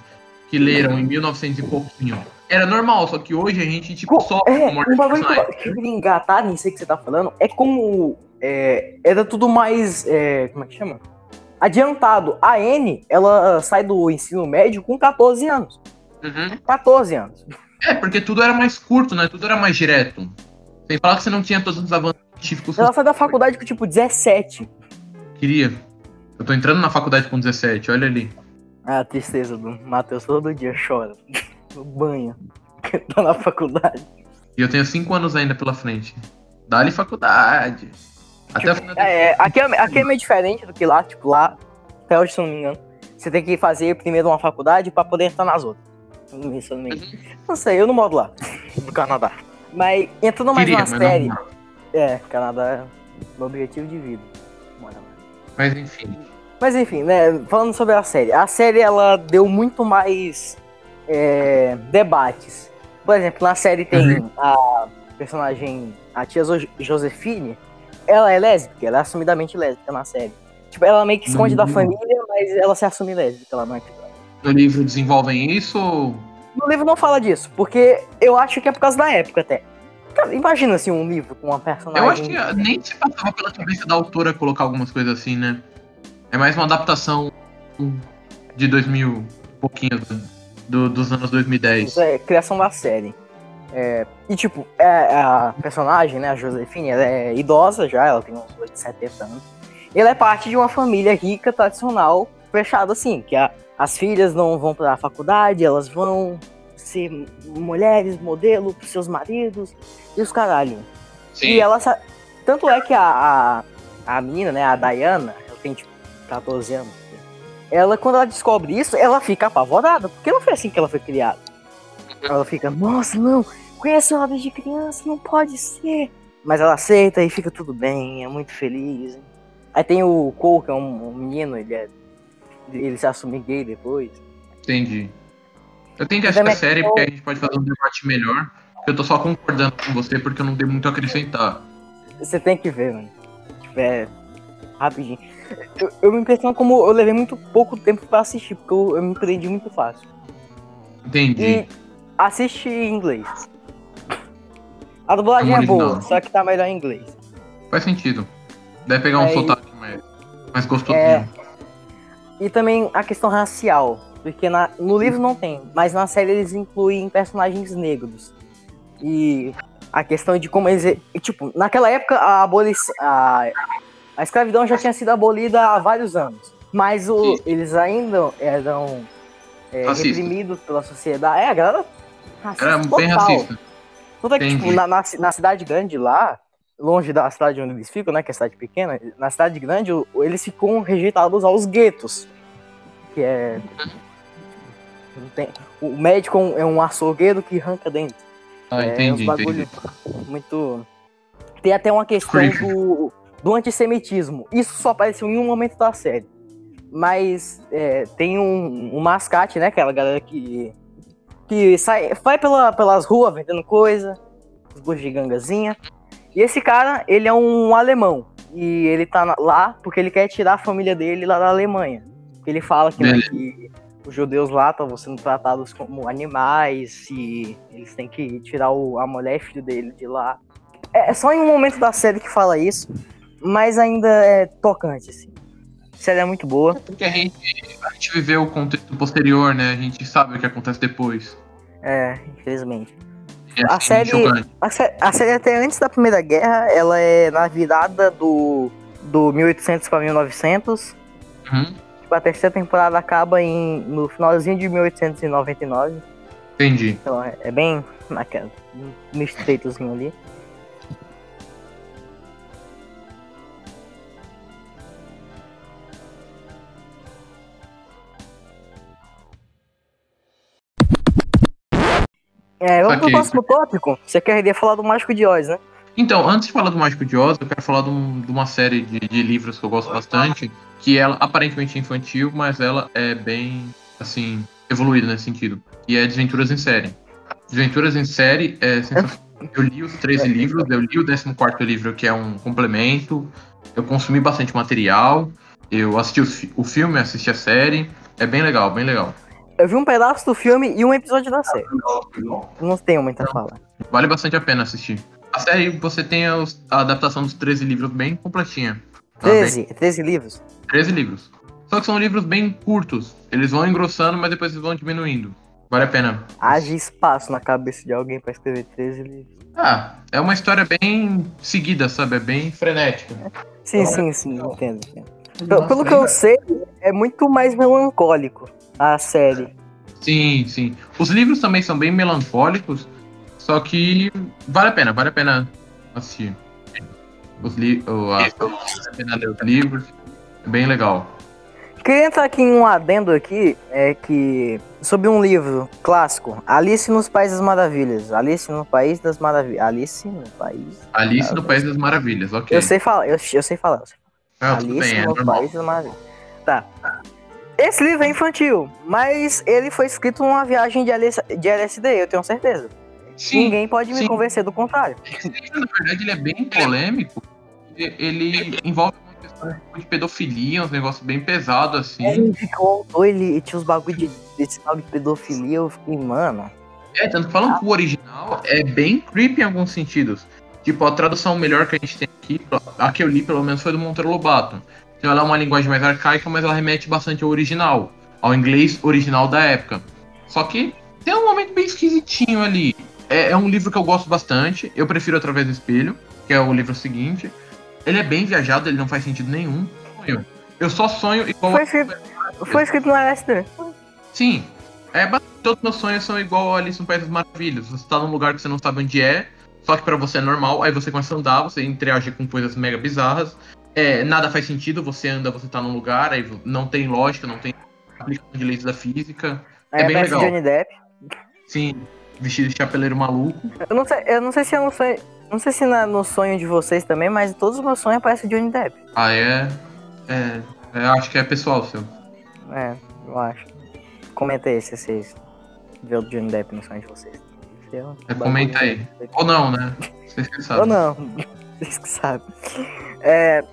que leram em 1900 e pouquinho, era normal, só que hoje a gente, tipo, Co- sofre É, com a morte um de bagulho que eu queria engatar nisso que você tá falando é como é, era tudo mais. é, como é que chama? Adiantado. A N, ela sai do ensino médio com 14 anos. Uhum. 14 anos. É, porque tudo era mais curto, né? Tudo era mais direto. Sem falar que você não tinha todos os avanços Ela sai da faculdade com tipo 17. queria. Eu tô entrando na faculdade com 17, olha ali. Ah, a tristeza do Matheus todo dia chora. No banho. tá na faculdade. E eu tenho 5 anos ainda pela frente. Dá-lhe faculdade. Até o final do- É, aqui, é, aqui é meio diferente do que lá, tipo, lá, até hoje, se não me engano, você tem que fazer primeiro uma faculdade pra poder entrar nas outras. Eu não sei, eu não moro lá, no Canadá. Mas entrando mais Queria, mas série. não. É, Canadá é meu objetivo de vida. Lá. Mas enfim. Mas enfim, né, falando sobre a série. A série, ela deu muito mais é, debates. Por exemplo, na série tem a personagem, a tia Jo- Josefine, ela é lésbica, ela é assumidamente lésbica na série. Tipo, ela meio que esconde da Hum. família, mas ela se assume lésbica, ela não é No livro desenvolvem isso. No livro não fala disso, porque eu acho que é por causa da época até. Cara, imagina assim um livro com uma personagem. Eu acho que ah, nem se passava pela cabeça da autora colocar algumas coisas assim, né? É mais uma adaptação de 2000, pouquinho do, dos anos 2010. é criação da série. É, e tipo, é, a personagem, né, a Josefine, ela é idosa já, ela tem uns 8, 70 anos. E ela é parte de uma família rica, tradicional, fechada assim, que a- as filhas não vão pra faculdade, elas vão ser mulheres, modelo pros seus maridos e os caralho. E ela Tanto é que a, a, a menina, né, a Diana, ela tem tipo 14 anos. Ela, quando ela descobre isso, ela fica apavorada, porque não foi assim que ela foi criada. Ela fica, nossa, não, conhece ela desde criança, não pode ser. Mas ela aceita e fica tudo bem, é muito feliz. Aí tem o Cole, que é um, um menino, ele é. Ele se assume gay depois. Entendi. Eu tenho que Mas assistir é a série porque a gente pode fazer um debate melhor. Eu tô só concordando com você porque eu não tenho muito a acrescentar. Você tem que ver, mano. Tipo, é. Rapidinho. Eu, eu me impressiono como eu levei muito pouco tempo pra assistir, porque eu, eu me prendi muito fácil. Entendi. E assiste em inglês. A dublagem No é boa, só que tá melhor em inglês. Faz sentido. Deve pegar um Aí- sotaque mais, mais gostosinho. É. E também a questão racial. Porque na- no livro não tem, mas na série eles incluem personagens negros. E a questão de como eles. Tipo, naquela época a abolição. A, a escravidão já tinha sido abolida há vários anos. Mas o, Sim. eles ainda eram é, reprimidos pela sociedade. É, a galera. Racista Era bem total. racista. Tanto é que, tipo, na, na, na cidade grande lá, longe da cidade onde eles ficam, né? Que é cidade pequena, na cidade grande, eles ficam rejeitados aos guetos. Que é. Não tem- o médico é um- é um açougueiro que arranca dentro. Ah, é entendi, uns bagulho entendi. muito. Tem até uma questão Creepy. do, do antissemitismo. Isso só apareceu em um momento da série. Mas é, tem um, um mascate, né? Aquela galera que. que sai, vai pela, pelas ruas vendendo coisa, os bugigangazinha. E esse cara, ele é um alemão. E ele tá lá porque ele quer tirar a família dele lá da Alemanha. Ele fala que, né, que os judeus lá estão sendo tratados como animais e eles têm que tirar o, a mulher e filho dele de lá. É, é só em um momento da série que fala isso, mas ainda é tocante, assim. A série é muito boa. Porque a gente, a gente viveu o contexto posterior, né? A gente sabe o que acontece depois. É, infelizmente. E A assim, série-. A, sé- a série até antes da Primeira Guerra, ela é na virada do, do 1800 para 1900. Uhum, a terceira temporada acaba em, no finalzinho de 1899. Entendi. Então é, é bem naquele no estreitozinho ali. É, vamos Aqui. pro próximo tópico. Você queria falar do Mágico de Oz, né? Então, antes de falar do Mágico de Oz, eu quero falar de, um- de uma série de, de livros que eu gosto bastante, que ela aparentemente é infantil, mas ela é bem, assim, evoluída nesse sentido. E é Desventuras em Série. Desventuras em Série é sensacional. Eu li os 13 livros, eu li o 14 livro, que é um complemento. Eu consumi bastante material. Eu assisti fi- o filme, assisti a série. É bem legal, bem legal. Eu vi um pedaço do filme e um episódio da série. Não tenho muita fala. Vale bastante a pena assistir. A série, você tem a, a adaptação dos 13 livros bem completinha. Tá bem- 13, 13 livros. 13 livros. Só que são livros bem curtos. Eles vão engrossando, mas depois eles vão diminuindo. Vale a pena. Haja espaço na cabeça de alguém pra escrever 13 livros. Ah, é uma história bem seguida, sabe? É bem frenética. Sim, sim, sim, entendo. Pelo, pelo que eu sei, é muito mais melancólico a série. Sim, sim. Os livros também são bem melancólicos, só que vale a pena, vale a pena assistir. Os li o- a- vale a pena ler os livros. É bem legal. Queria entrar aqui em um adendo aqui, é que sobre um livro clássico, Alice nos Países das Maravilhas. Alice no País das Maravilhas. Alice no País. Alice no País das Maravilhas, ok. Eu sei falar, eu, eu sei falar. Eu sei Ah, tudo Alice bem, é no normal. País das Maravilhas. Tá. Esse livro é infantil, mas ele foi escrito numa viagem de, LS de LSD, eu tenho certeza. Sim, Ninguém pode me sim. convencer do contrário. Esse livro, na verdade, ele é bem polêmico. Ele envolve de pedofilia, uns negócios bem pesados, assim. Ele contou, ele tinha os bagulho de, desse tal de pedofilia, eu fiquei, mano. É, tanto que falando que o original é bem creepy em alguns sentidos. Tipo, a tradução melhor que a gente tem aqui, a que eu li pelo menos foi do Monteiro Lobato. Então ela é uma linguagem mais arcaica, mas ela remete bastante ao original, ao inglês original da época. Só que tem um momento bem esquisitinho ali. É, é um livro que eu gosto bastante, eu prefiro Através do Espelho, que é o livro seguinte. Ele é bem viajado, ele não faz sentido nenhum. Sonho. Eu só sonho igual Foi escrito, foi escrito no LSD. Sim. É, todos meus sonhos são igual a Alice no País das Maravilhas. Você tá num lugar que você não sabe onde é, só que pra você é normal, aí você começa a andar, você interage com coisas mega bizarras. É, nada faz sentido, você anda, você tá num lugar, aí não tem lógica, não tem aplicação de leis da física. Aí É bem legal. Johnny Depp. Sim, vestido de chapeleiro maluco. Eu não sei, eu não sei se é um sonho. Não sei se na- no sonho de vocês também, mas todos os meus sonhos aparecem Johnny Depp. Ah, é. É. é, acho que é pessoal seu. É, eu acho. Comenta aí se vocês vê o Johnny Depp no sonho de vocês. É, comenta aí. Ou não, né? Vocês que Ou sabem. não, vocês que sabem. É.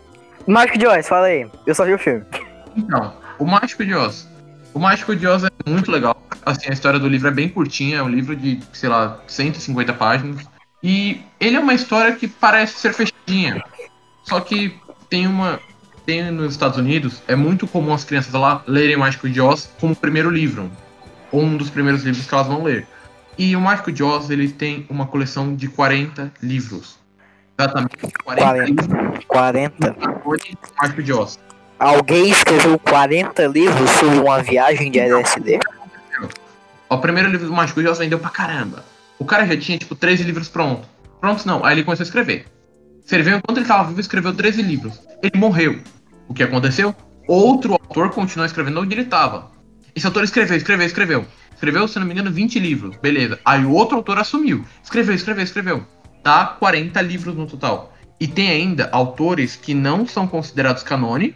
Mágico de Oz, fala aí. Eu só vi o filme. Então, o Mágico de Oz. O Mágico de Oz é muito legal. Assim, a história do livro é bem curtinha, é um livro de, sei lá, 150 páginas. E ele é uma história que parece ser fechadinha. Só que tem uma. Tem nos Estados Unidos, é muito comum as crianças lá lerem o Mágico de Oz como primeiro livro. Ou um dos primeiros livros que elas vão ler. E o Mágico de Oz, ele tem uma coleção de 40 livros. Exatamente, 40, 40. livros 40. de Mágico de Oz. Alguém escreveu 40 livros sobre uma viagem de LSD? O primeiro livro do Mágico Oz vendeu pra caramba. O cara já tinha, tipo, 13 livros prontos. Prontos não, aí ele começou a escrever. Escreveu enquanto ele tava vivo, escreveu 13 livros. Ele morreu. O que aconteceu? Outro autor continuou escrevendo onde ele tava. Esse autor escreveu, escreveu, escreveu. Escreveu, se não me engano, 20 livros. Beleza. Aí o outro autor assumiu. Escreveu, escreveu, escreveu. Tá 40 livros no total. E tem ainda autores que não são considerados canone,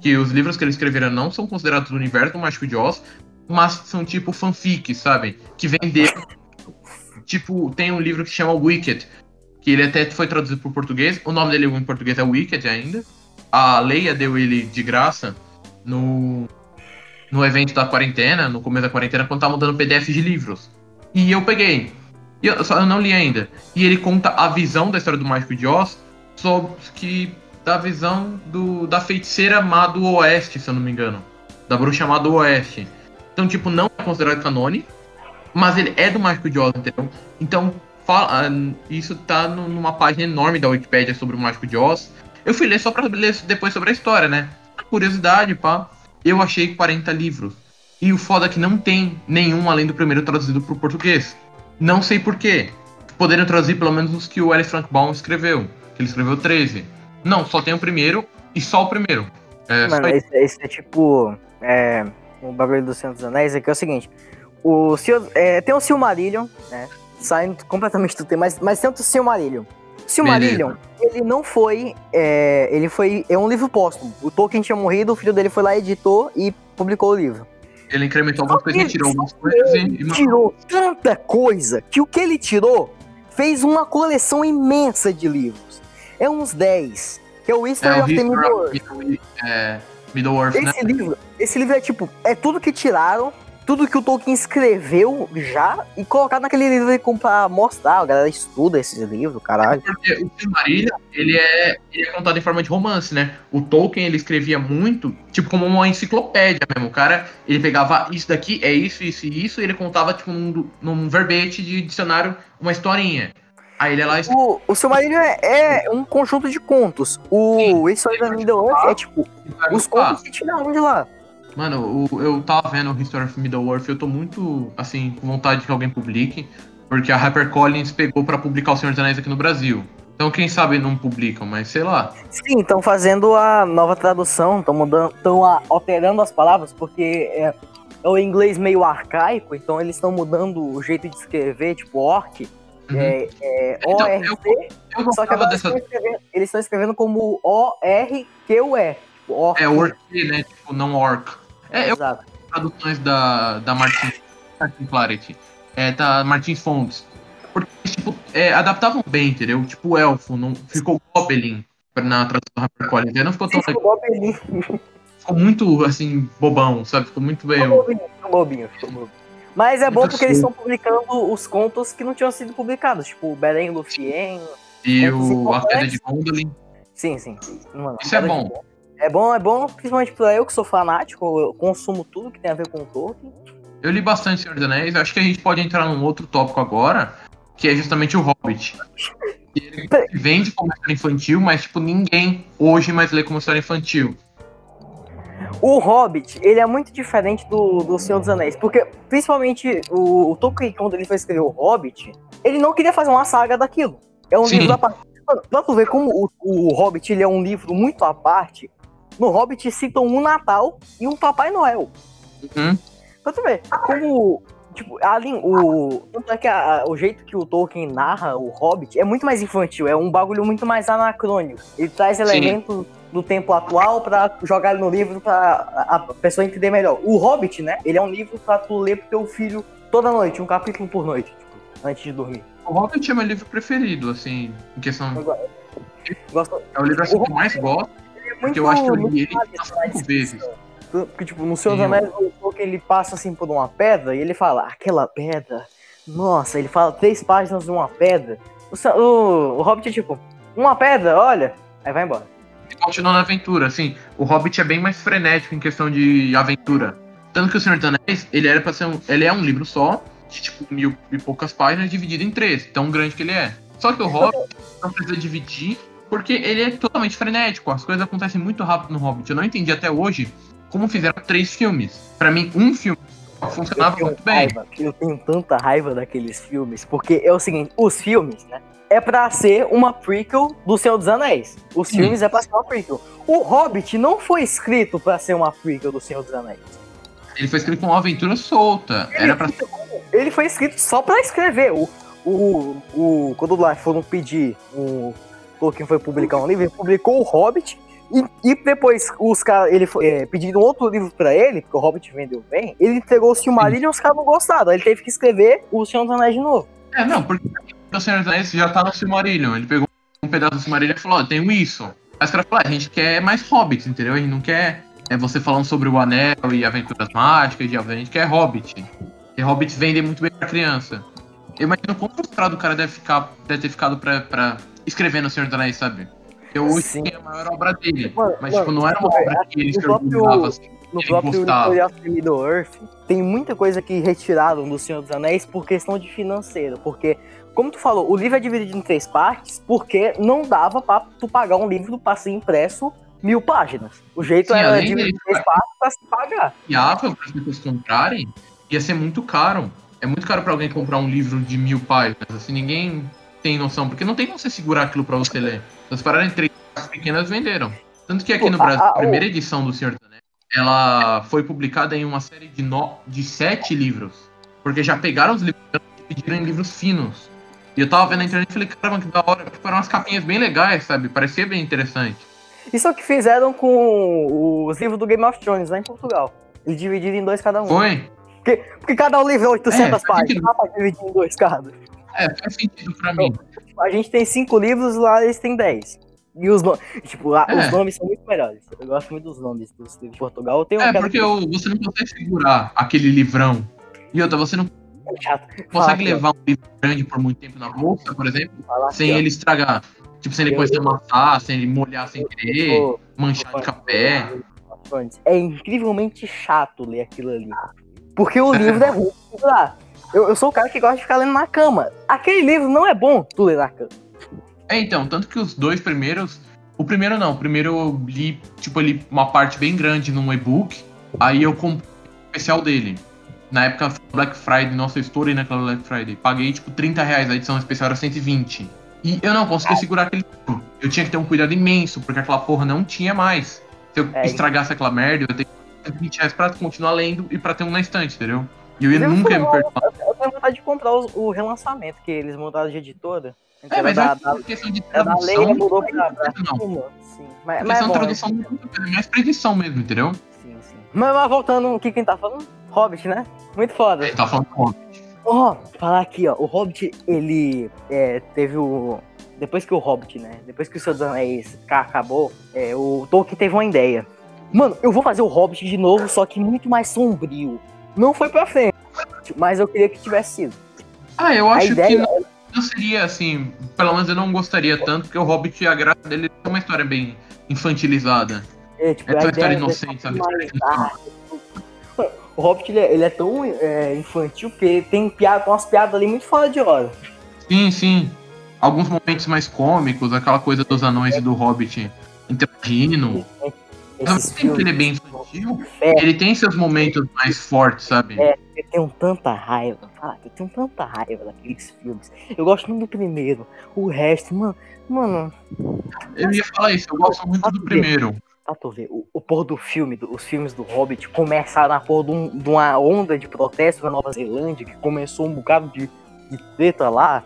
que os livros que eles escreveram não são considerados do universo do Mágico de Oz, mas são tipo fanfics, sabe? Que venderam. tipo, tem um livro que chama Wicked, que ele até foi traduzido para português. O nome dele em português é Wicked ainda. A Leia deu ele de graça no, no evento da quarentena, no começo da quarentena, quando tava mudando PDF de livros. E eu peguei. E eu, só eu não li ainda. E ele conta a visão da história do Mágico de Oz sobre que da visão do, da feiticeira má do Oeste, se eu não me engano. Da bruxa má do Oeste. Então, tipo, não é considerado canone, mas ele é do Mágico de Oz, entendeu? Então, fala, ah, isso tá numa página enorme da Wikipédia sobre o Mágico de Oz. Eu fui ler só pra ler depois sobre a história, né? Curiosidade, pá. Eu achei 40 livros. E o foda é que não tem nenhum além do primeiro traduzido pro português. Não sei porquê. Poderiam traduzir pelo menos os que o L. Frank Baum escreveu. Que ele escreveu 13. Não, só tem o primeiro e só o primeiro. É, Mano, esse, esse é tipo. É, o bagulho do Senhor dos Anéis aqui é o seguinte. O Senhor, é, tem o Silmarillion, né? saindo completamente do tema, mas, mas tanto o Silmarillion. Silmarillion, ele não foi. É, ele foi. É um livro póstumo. O Tolkien tinha morrido, o filho dele foi lá, editou e publicou o livro. Ele incrementou algumas coisas, tirou algumas coisas e. Ele tirou tanta coisa que o que ele tirou fez uma coleção imensa de livros. É uns 10. Que é o History É, o of the Middle-earth. é, né? Esse livro, esse livro é tipo, é tudo que tiraram, tudo que o Tolkien escreveu já e colocado naquele livro aí pra mostrar. A galera estuda esses livros, caralho. Porque o Silmarillion, ele é, ele é contado em forma de romance, né? O Tolkien, ele escrevia muito, tipo, como uma enciclopédia mesmo. O cara, ele pegava isso daqui, é isso, isso e isso, e ele contava, tipo, num, num verbete de dicionário, uma historinha. Lá e O, o Silmarillion é, é um conjunto de contos. O History of Middle-earth é tipo, os contos que tiraram de lá. Mano, o- eu tava vendo o History of Middle-earth, eu tô muito, assim, com vontade que alguém publique, porque a HarperCollins pegou pra publicar O Senhor dos Anéis aqui no Brasil. Então, quem sabe não publicam, mas sei lá. Sim, estão fazendo a nova tradução, estão mudando, estão alterando as palavras, porque é, é o inglês meio arcaico, então eles estão mudando o jeito de escrever, tipo orc, Uhum. é, é Então, eu, ORC, eu só que agora dessa. eles estão escrevendo, eles estão escrevendo como O-R-Q-U-E. Tipo, orc. É orc, né? Tipo, não orc. É, eu Exato. traduções da, da Martin, Martin Clarity, é, da Martins Fontes. Porque, tipo, é, adaptavam bem, entendeu? Tipo, elfo, não, ficou Goblin na tradução da. Aí não ficou tão Ficou bobinho, Ficou muito, assim, bobão, sabe? Ficou muito bem. ficou bobinho, ficou bobinho, ficou bobinho. Mas é bom Muito porque eles estão publicando os contos que não tinham sido publicados, tipo o Belém Lufien. E Contos o A Queda de Gondolin. Sim, sim. Mano, Isso é nada bom. É bom, é bom, principalmente pra eu que sou fanático, eu consumo tudo que tem a ver com o Tolkien. Eu li bastante Senhor dos Anéis, acho que a gente pode entrar num outro tópico agora, que é justamente o Hobbit. Ele vende como história infantil, mas tipo, ninguém hoje mais lê como história infantil. O Hobbit, ele é muito diferente do, do Senhor dos Anéis, porque principalmente o, o Tolkien, quando ele foi escrever o Hobbit, ele não queria fazer uma saga daquilo. É um Sim. livro à parte. Mano, pra tu ver como o, o Hobbit ele é um livro muito à parte, no Hobbit citam um Natal e um Papai Noel. Uhum. Pra tu ver, como. Tipo, o. Tanto é que a- o jeito que o Tolkien narra o Hobbit é muito mais infantil, é um bagulho muito mais anacrônico. Ele traz elementos do tempo atual pra jogar ele no livro pra a, pessoa entender melhor. O Hobbit, né? Ele é um livro pra tu ler pro teu filho toda noite, um capítulo por noite, tipo, antes de dormir. O Hobbit é meu livro preferido, assim, em questão. Gosto, É o livro assim, que eu mais gosto, ele é muito, porque eu acho que eu li muito ele cinco vezes. Porque, tipo, no Senhor dos Anéis, o Tolkien, ele passa, assim, por uma pedra e ele fala, aquela pedra, nossa, ele fala três páginas de uma pedra. O, o, o Hobbit é tipo, uma pedra, olha, aí vai embora. Continuando a aventura, assim, o Hobbit é bem mais frenético em questão de aventura. Tanto que o Senhor dos Anéis, ele era para ser um, ele é um livro só, de tipo mil e poucas páginas, dividido em três, tão grande que ele é. Só que o Hobbit não precisa dividir, porque ele é totalmente frenético, as coisas acontecem muito rápido no Hobbit. Eu não entendi até hoje como fizeram três filmes. Pra mim, um filme funcionava muito bem. raiva, eu tenho tanta raiva daqueles filmes, porque é o seguinte, os filmes, né, é pra ser uma prequel do Senhor dos Anéis. Os Sim. filmes é pra ser uma prequel. O Hobbit não foi escrito pra ser uma prequel do Senhor dos Anéis. Ele foi escrito com uma aventura solta. Era pra Ele foi escrito só pra escrever. O, o, o, quando lá foram pedir, o Tolkien foi publicar um livro, ele publicou o Hobbit. E, e depois os caras, ele foi, é, pediram outro livro pra ele, porque o Hobbit vendeu bem. Ele entregou o Silmarillion e os caras não gostaram. Aí ele teve que escrever o Senhor dos Anéis de novo. É, não, porque o Senhor dos Anéis já tá no Silmarillion. Ele pegou um pedaço do Silmarillion e falou, ó, tenho isso. Aí os caras falaram, "Ah, a gente quer mais hobbits, entendeu? A gente não quer é você falando sobre o anel e aventuras mágicas, e a gente quer hobbit. E hobbits vendem muito bem pra criança. Eu imagino quão frustrado o cara deve, ficar, deve ter ficado pra, pra escrever no Senhor dos Anéis, sabe? Eu hoje é a maior obra dele. Mano, Mas, mano, tipo, não era uma obra que ele se orgulhava, assim. No Ele próprio the Middle Earth, tem muita coisa que retiraram do Senhor dos Anéis por questão de financeiro. Porque, como tu falou, o livro é dividido em três partes porque não dava pra tu pagar um livro pra ser impresso mil páginas. O jeito Sim, era dividir em três partes pra se pagar. viável para as pessoas comprarem, ia ser muito caro. É muito caro para alguém comprar um livro de mil páginas. Assim, ninguém tem noção, porque não tem como você segurar aquilo para você ler. Então, se pararem em três partes pequenas, venderam. Tanto que aqui no Brasil, a- primeira edição do Senhor dos Anéis, ela foi publicada em uma série de, no... de sete livros. Porque já pegaram os livros dividiram em livros finos. E eu tava vendo na internet e falei, caramba, que da hora. Tipo, eram umas capinhas bem legais, sabe? Parecia bem interessante. Isso é o que fizeram com os livros do Game of Thrones lá em Portugal. Eles dividiram em dois cada um. Foi? Porque cada um livro é 800 É, páginas. Dá pra dividir em dois cada. É, faz sentido pra mim. A gente tem cinco livros, lá eles têm 10. E os nomes, tipo, lá, É. os nomes são muito melhores. Eu gosto muito dos nomes dos livros de Portugal. Eu tenho É, aquela porque que o- você não consegue segurar aquele livrão. E outra, você não é chato. Fala consegue ó. levar um livro grande por muito tempo na bolsa, por exemplo, Fala sem ó. ele estragar. Tipo, sem ele começar a amassar, sem ele molhar sem querer, manchar de café. É incrivelmente chato ler aquilo ali. Porque o livro é ruim segurar. Eu, eu sou o cara que gosta de ficar lendo na cama. Aquele livro não é bom tu ler na cama. É, então, tanto que os dois primeiros. O primeiro não, o primeiro eu li, tipo, eu li uma parte bem grande num e-book. Aí eu comprei o especial dele. Na época Black Friday, nossa, eu estourei naquela Black Friday. Paguei, tipo, 30 reais, a edição especial era 120. E eu não conseguia segurar aquele livro. Eu tinha que ter um cuidado imenso, porque aquela porra não tinha mais. Se eu É, estragasse aquela merda, eu ia ter que ter 20 reais pra continuar lendo e pra ter um na estante, entendeu? E eu eu nunca ia me perdoar. Eu tenho vontade de comprar os- o relançamento que eles mudaram de editora. É, Então, mas da, é da, questão de da, da lei tradução. mudou pra, pra Não. uma. Sim. Mas, mas é bom, né? tradução não é é mais preguição mesmo, entendeu? Sim, sim. Mas, mas voltando, o que quem tá falando? Hobbit, né? Muito foda. Ele tá falando com Ó, falar aqui, ó. O Hobbit, ele é, teve o. Depois que o Hobbit, né? Depois que o dos Anéis ca- acabou, é, o Tolkien teve uma ideia. Mano, eu vou fazer o Hobbit de novo, só que muito mais sombrio. Não foi pra frente, mas eu queria que tivesse sido. Ah, eu acho que não, não seria assim. Pelo menos eu não gostaria tanto, porque o Hobbit, a graça dele é uma história bem infantilizada. é, tipo, É uma história inocente, sabe? História O Hobbit, ele é, ele é tão é, infantil que tem piada, tem umas piadas ali muito fora de hora. Sim, sim. Alguns momentos mais cômicos, aquela coisa dos anões e do Hobbit interagindo. Tempo que ele é bem infantil, É. ele tem seus momentos mais fortes, sabe? É. Eu tenho tanta raiva, cara, eu tenho tanta raiva daqueles filmes. Eu gosto muito do primeiro, o resto, mano, mano, Eu ia falar isso, eu gosto muito do primeiro. Pra tu ver, o, o pôr do filme, do- os filmes do Hobbit começaram na porra de, um- de uma onda de protesto na Nova Zelândia, que começou um bocado de, de treta lá.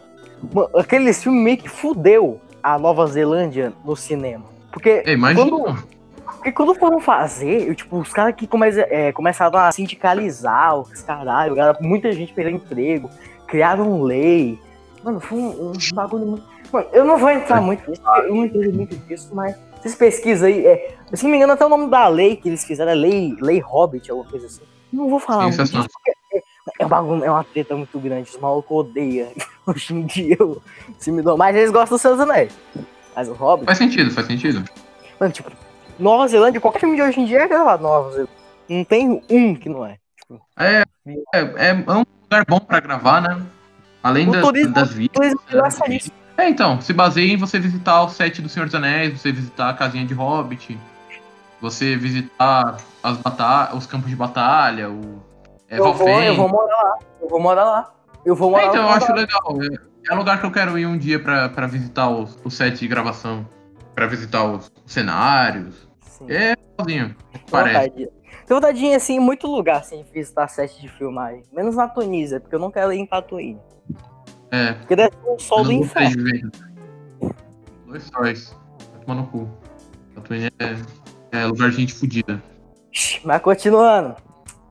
Mano, aqueles filmes meio que fudeu a Nova Zelândia no cinema. Porque É. Quando- Porque quando foram fazer, eu, tipo, os caras que é, começaram a sindicalizar, os caralho, cara, muita gente perdeu emprego, criaram lei. Mano, foi um, um bagulho muito. Mano, eu não vou entrar muito nisso, eu não entendo muito disso, mas vocês pesquisam aí. É, se não me engano, até o nome da lei que eles fizeram é Lei, lei Hobbit, alguma coisa assim. Não vou falar muito disso, é, é um bagulho, é uma treta muito grande, os malucos odeiam. Hoje em dia, eu, se me dou, mas eles gostam dos seus anéis. Mas o Hobbit. Faz sentido, faz sentido. Mano, tipo, Nova Zelândia, qualquer filme de hoje em dia é gravado Nova Zelândia. Não tem um que não é. É, é, é um lugar bom pra gravar, né? Além O da- turismo- das vidas. turismo né? gosta disso. É, então, se baseia em você visitar o set do Senhor dos Anéis, você visitar a casinha de Hobbit, você visitar as bata os campos de batalha, o é, Eu vou, eu vou morar lá. Eu vou morar lá. Eu vou morar É, então, eu lá. acho legal. É, é um lugar que eu quero ir um dia pra, pra visitar os, o set de gravação. Pra visitar os cenários. Sim. É, sozinho. Parece. vontade. Tenho vontade de ir, assim, em muito lugar, assim, visitar set de filmagem. Menos na Tunísia, porque eu não quero ir em Tatooine. É, Porque deve ser um sol do inferno. Dois sóis. Vai tomar no cu. Tatooine é, é lugar de gente fodida. Mas continuando.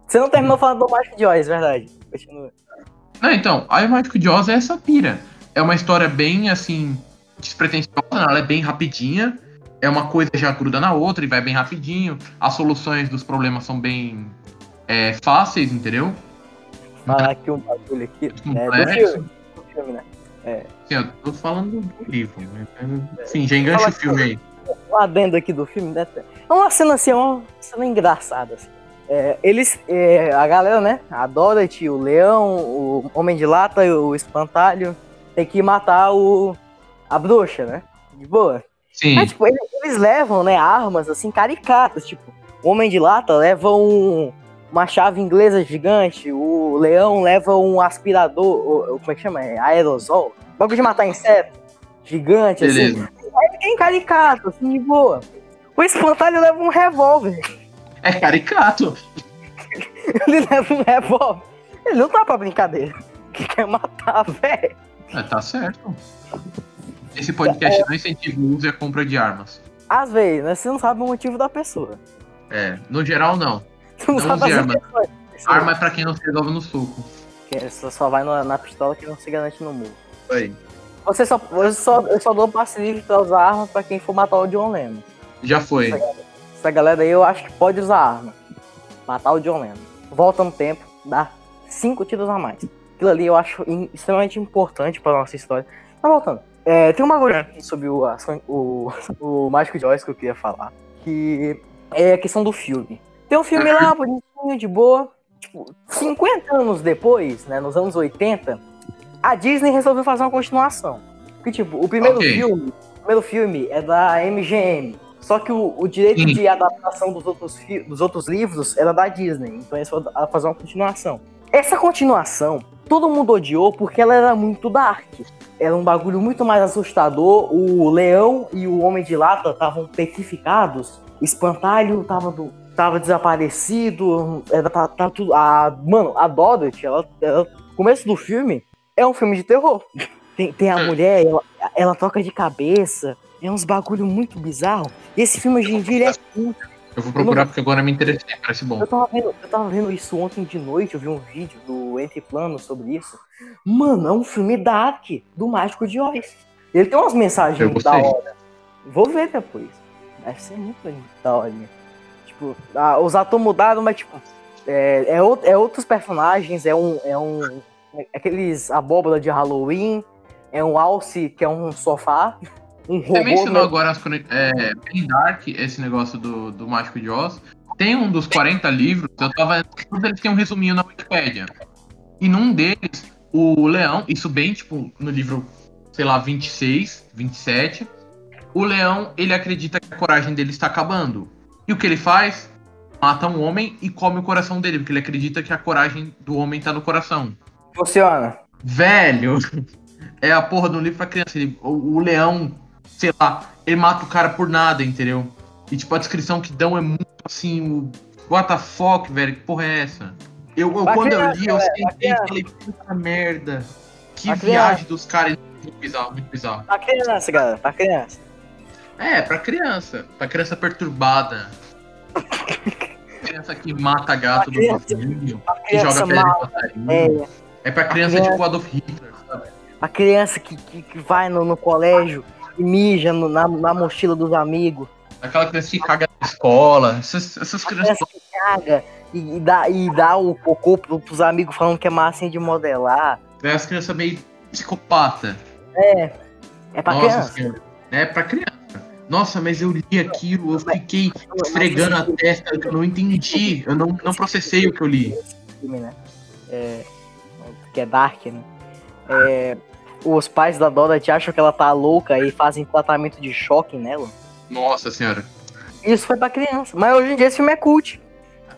Você não terminou falando do Mágico de Oz, verdade. Continua. Não, então, a Mágico de Oz é essa pira. É uma história bem, assim, despretensiosa, né? ela é bem rapidinha. É uma coisa já gruda na outra e vai bem rapidinho. As soluções dos problemas são bem é, fáceis, entendeu? Falar aqui um bagulho aqui. É, Complexo. Filme. Né? Assim, eu tô falando do livro. né? Enfim, já engancha Fala o filme aí. um adendo aqui do filme, né? É uma cena assim, é uma cena engraçada. Assim. É, eles, é, a galera, né? A Dorothy, o leão, o homem de lata e o espantalho tem que matar o a bruxa, né? De boa. Sim, Mas, tipo, eles, eles levam, né, armas assim caricatas, tipo, o homem de lata leva um, uma chave inglesa gigante, o leão leva um aspirador, como é que chama? É aerosol. Bagulho de matar inseto. Gigante, assim. beleza. Tem caricato, assim, de boa. O espantalho leva um revólver. É caricato. Ele leva um revólver. Ele não tá pra brincadeira. quer matar, velho. É, tá certo. Esse podcast não incentiva o uso e a compra de armas. Às vezes, né? Você não sabe o motivo da pessoa. É, no geral não. Não, use arma. Arma é pra quem não se resolve no suco. Que Você só vai na, na pistola que não se garante no muro. Aí. Você só, eu, só, eu só dou passe livre pra usar arma pra quem for matar o John Lennon. Já foi. Essa galera aí eu acho que pode usar arma. Matar o John Lennon. Volta no tempo, dá cinco tiros a mais. Aquilo ali eu acho in- extremamente importante pra nossa história. Mas voltando. É, tem uma coisa aqui sobre o, a- o, o Mágico de Oz que eu queria falar. Que é a questão do filme. Tem um filme lá, bonitinho, de boa. Tipo, 50 anos depois, né, nos anos 80, a Disney resolveu fazer uma continuação. Porque, tipo, o primeiro Ok. filme, o primeiro filme é da MGM. Só que o, o direito Sim. de adaptação dos outros, dos outros livros era da Disney. Então eles foram fazer uma continuação. Essa continuação, todo mundo odiou porque ela era muito dark. Era um bagulho muito mais assustador. O leão e o homem de lata estavam petrificados. Espantalho tava, do- tava desaparecido. Era, tá, tá tudo. A, mano, a Dorothy, ela, ela, começo do filme é um filme de terror. Tem, tem a Hum. mulher, ela, ela toca de cabeça. É uns bagulho muito bizarro. E esse filme hoje em dia é. Eu vou procurar porque agora me interessei, parece bom. Eu tava, vendo, eu tava vendo isso ontem de noite, eu vi um vídeo do Entre Planos sobre isso. Mano, é um filme dark do Mágico de Oz. Ele tem umas mensagens da hora. Vou ver depois. Deve ser muito da hora. Tipo, ah, os atores mudaram, mas tipo, é, é, é outros personagens, é um. É um. é aqueles abóbora de Halloween, é um alce que é um sofá. Um Você robô. mencionou né? agora as é, bem dark, esse negócio do, do Mágico de Oz. Tem um dos 40 livros, eu tava. Todos eles têm um resuminho na Wikipédia. E num deles, o leão, isso bem, tipo, no livro, sei lá, 26, 27, o leão, ele acredita que a coragem dele está acabando. E o que ele faz? Mata um homem e come o coração dele, porque ele acredita que a coragem do homem tá no coração. Funciona. Velho, é a porra do livro pra criança. Ele- o, o leão, sei lá, ele mata o cara por nada, entendeu? E tipo, a descrição que dão é muito assim, o what the fuck, velho, que porra é essa? Eu, eu quando eu criança, li, eu velho, pra sentei e criança. falei, puta merda. Que Pra viagem dos caras, muito bizarro, muito bizarro. Pra criança, galera, pra criança. É, pra criança, pra criança perturbada. criança que mata gato do vizinho, que joga pedra em passarinho. É, É pra criança criança- tipo Adolf Hitler, sabe? a criança que, que, que vai no, no colégio e mija no- na, na mochila dos amigos. Aquela criança que caga na escola. Essas, essas crianças. criança que caga e, e dá, e dá o cocô pro, pros amigos falando que é massinha de modelar. É as crianças meio psicopata. É. É pra Nossa criança. senhora. É pra criança. Nossa, mas eu li aquilo, eu fiquei esfregando a testa, eu não entendi. Eu não, não processei o que eu li. É, que é Dark, né? É, os pais da Dorothy acham que ela tá louca e fazem tratamento de choque nela. Nossa senhora. Isso foi pra criança. Mas hoje em dia esse filme é cult.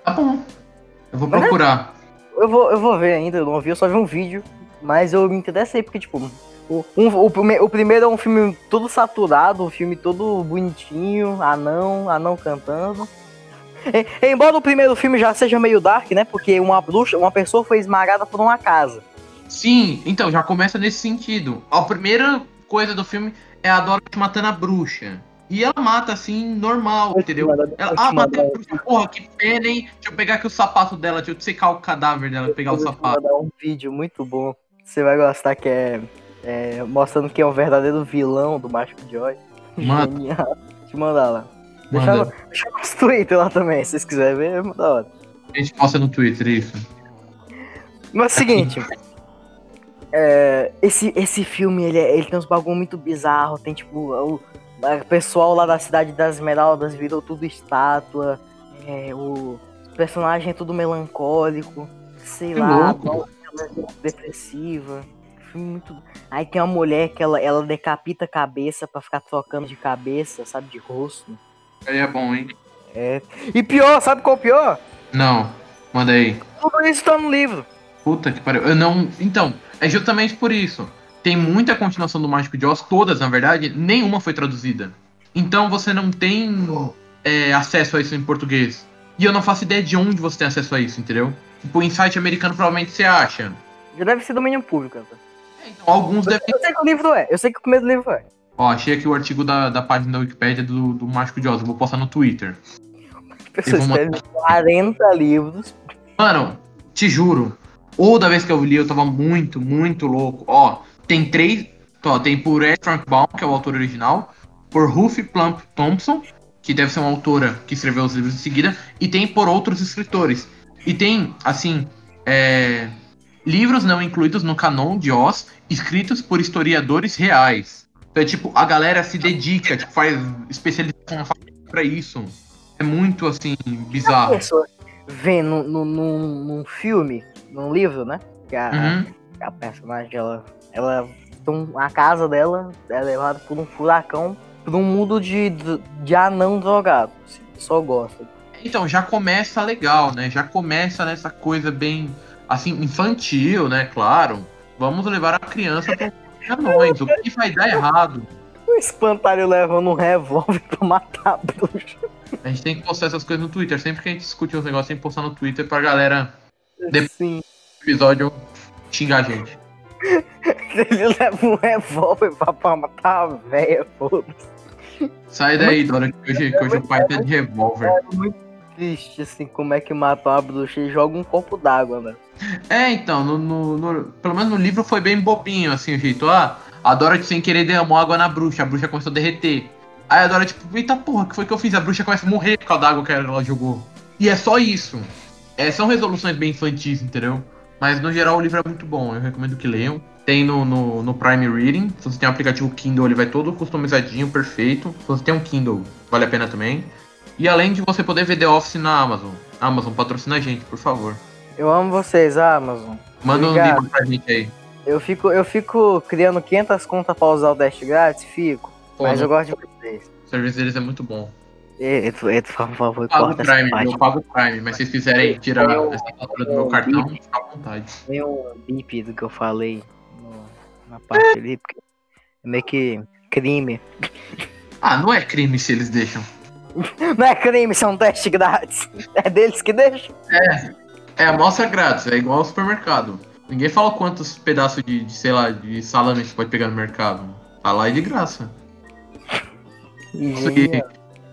Tá bom. Eu vou procurar. Eu vou, eu vou ver ainda, eu não vi, eu só vi um vídeo. Mas eu me interessei, porque, tipo, o, um- o, prime- o primeiro é um filme todo saturado, um filme todo bonitinho, anão, anão cantando. E- embora o primeiro filme já seja meio dark, né? Porque uma bruxa, uma pessoa foi esmagada por uma casa. Sim, então, já começa nesse sentido. A primeira coisa do filme é a Dorothy matando a bruxa. E ela mata assim, normal, entendeu? Ela, ah, matei a bruxa, porra, que pena, hein? Deixa eu pegar aqui o sapato dela, deixa eu secar o cadáver dela, pegar o Eu vou sapato. mandar um vídeo muito bom. Você vai gostar que é, é, mostrando que é o verdadeiro vilão do Mágico de Oz. Deixa eu mandar lá. Deixa Manda. no, deixa Twitter lá também, se vocês quiserem ver, é da hora. A gente posta no Twitter isso. Mas é o seguinte. é, esse, esse filme, ele, é- ele tem uns bagulho muito bizarro. Tem tipo. O, o pessoal lá da cidade das Esmeraldas virou tudo estátua. É, o personagem é tudo melancólico. Sei Que lá, louco. depressiva. Filme muito. Aí tem uma mulher que ela, ela decapita a cabeça pra ficar trocando de cabeça, sabe, de rosto. Aí é bom, hein? É. E pior, sabe qual é o pior? Não, manda aí. Tudo isso tá no livro. Puta que pariu. Eu não. Então, é justamente por isso. Tem muita continuação do Mágico de Oz, todas na verdade, nenhuma foi traduzida. Então você não tem é, acesso a isso em português. E eu não faço ideia de onde você tem acesso a isso, entendeu? Tipo, em site americano provavelmente você acha. Já deve ser domínio público, então. Então, alguns devem. Eu sei que o livro é, eu sei que o primeiro livro é. Ó, achei aqui o artigo da, da página da Wikipédia do, do Mágico de Oz. Eu vou postar no Twitter. A pessoa Eu vou escreve 40 livros. Mano, te juro. Outra vez que eu li, eu tava muito, muito louco. Ó, tem três. Ó, tem por Ed Frank Baum, que é o autor original. Por Ruth Plump Thompson, que deve ser uma autora que escreveu os livros em seguida. E tem por outros escritores. E tem, assim, é, livros não incluídos no canon de Oz, escritos por historiadores reais. Então, é tipo, a galera se dedica, tipo, faz especialização pra isso. É muito, assim, bizarro. pessoa vê num, num, num, filme, num livro, né? Que a, Uhum. a personagem, ela, ela. A casa dela é levada por um furacão por um mundo de, de, de anão drogado. Assim, só gosta. Então, já começa legal, né? Já começa nessa coisa bem, assim, infantil, né? Claro. Vamos levar a criança para anões. O que vai dar errado? O espantalho levando um revólver pra matar a bruxa. A gente tem que postar essas coisas no Twitter. Sempre que a gente discute uns negócios, tem que postar no Twitter pra galera De- Sim. do episódio xingar a gente. Ele leva um revólver pra, pra matar a véia, foda-se. Sai daí, Dora, que hoje, que hoje o pai tá de revólver. Triste, assim, como é que matam a bruxa e joga um copo d'água, né? É, então, no, no- no- pelo menos no livro foi bem bobinho, assim, o jeito. Ah, a Dora sem querer derramou água na bruxa, a bruxa começou a derreter. Aí a Dora, tipo, eita porra, o que foi que eu fiz? A bruxa começa a morrer por causa da água que ela jogou. E é só isso. É, são resoluções bem infantis, entendeu? Mas no geral o livro é muito bom, eu recomendo que leiam. Tem no, no, no Prime Reading. Se você tem um aplicativo Kindle, ele vai todo customizadinho, perfeito. Se você tem um Kindle, vale a pena também. E além de você poder ver The Office na Amazon. Amazon, patrocina a gente, por favor. Eu amo vocês, Amazon. Manda Obrigado. um livro pra gente aí. Eu fico, eu fico criando 500 contas pra usar o teste grátis, fico. Pô, mas não- eu gosto de vocês. O serviço deles é muito bom. Por favor, Eu pago o Prime, eu pago o Prime, mas se vocês quiserem tirar Eu- essa fatura do meu cartão, fica à vontade. Um bip do que eu falei no- na parte ali, porque é meio que crime. Ah, não é crime se eles deixam. Não é crime, são teste grátis. É deles que deixam. É amostra grátis, é igual ao supermercado. Ninguém fala quantos pedaços de, de, sei lá, de salame você pode pegar no mercado. Tá lá e de graça. Isso aqui,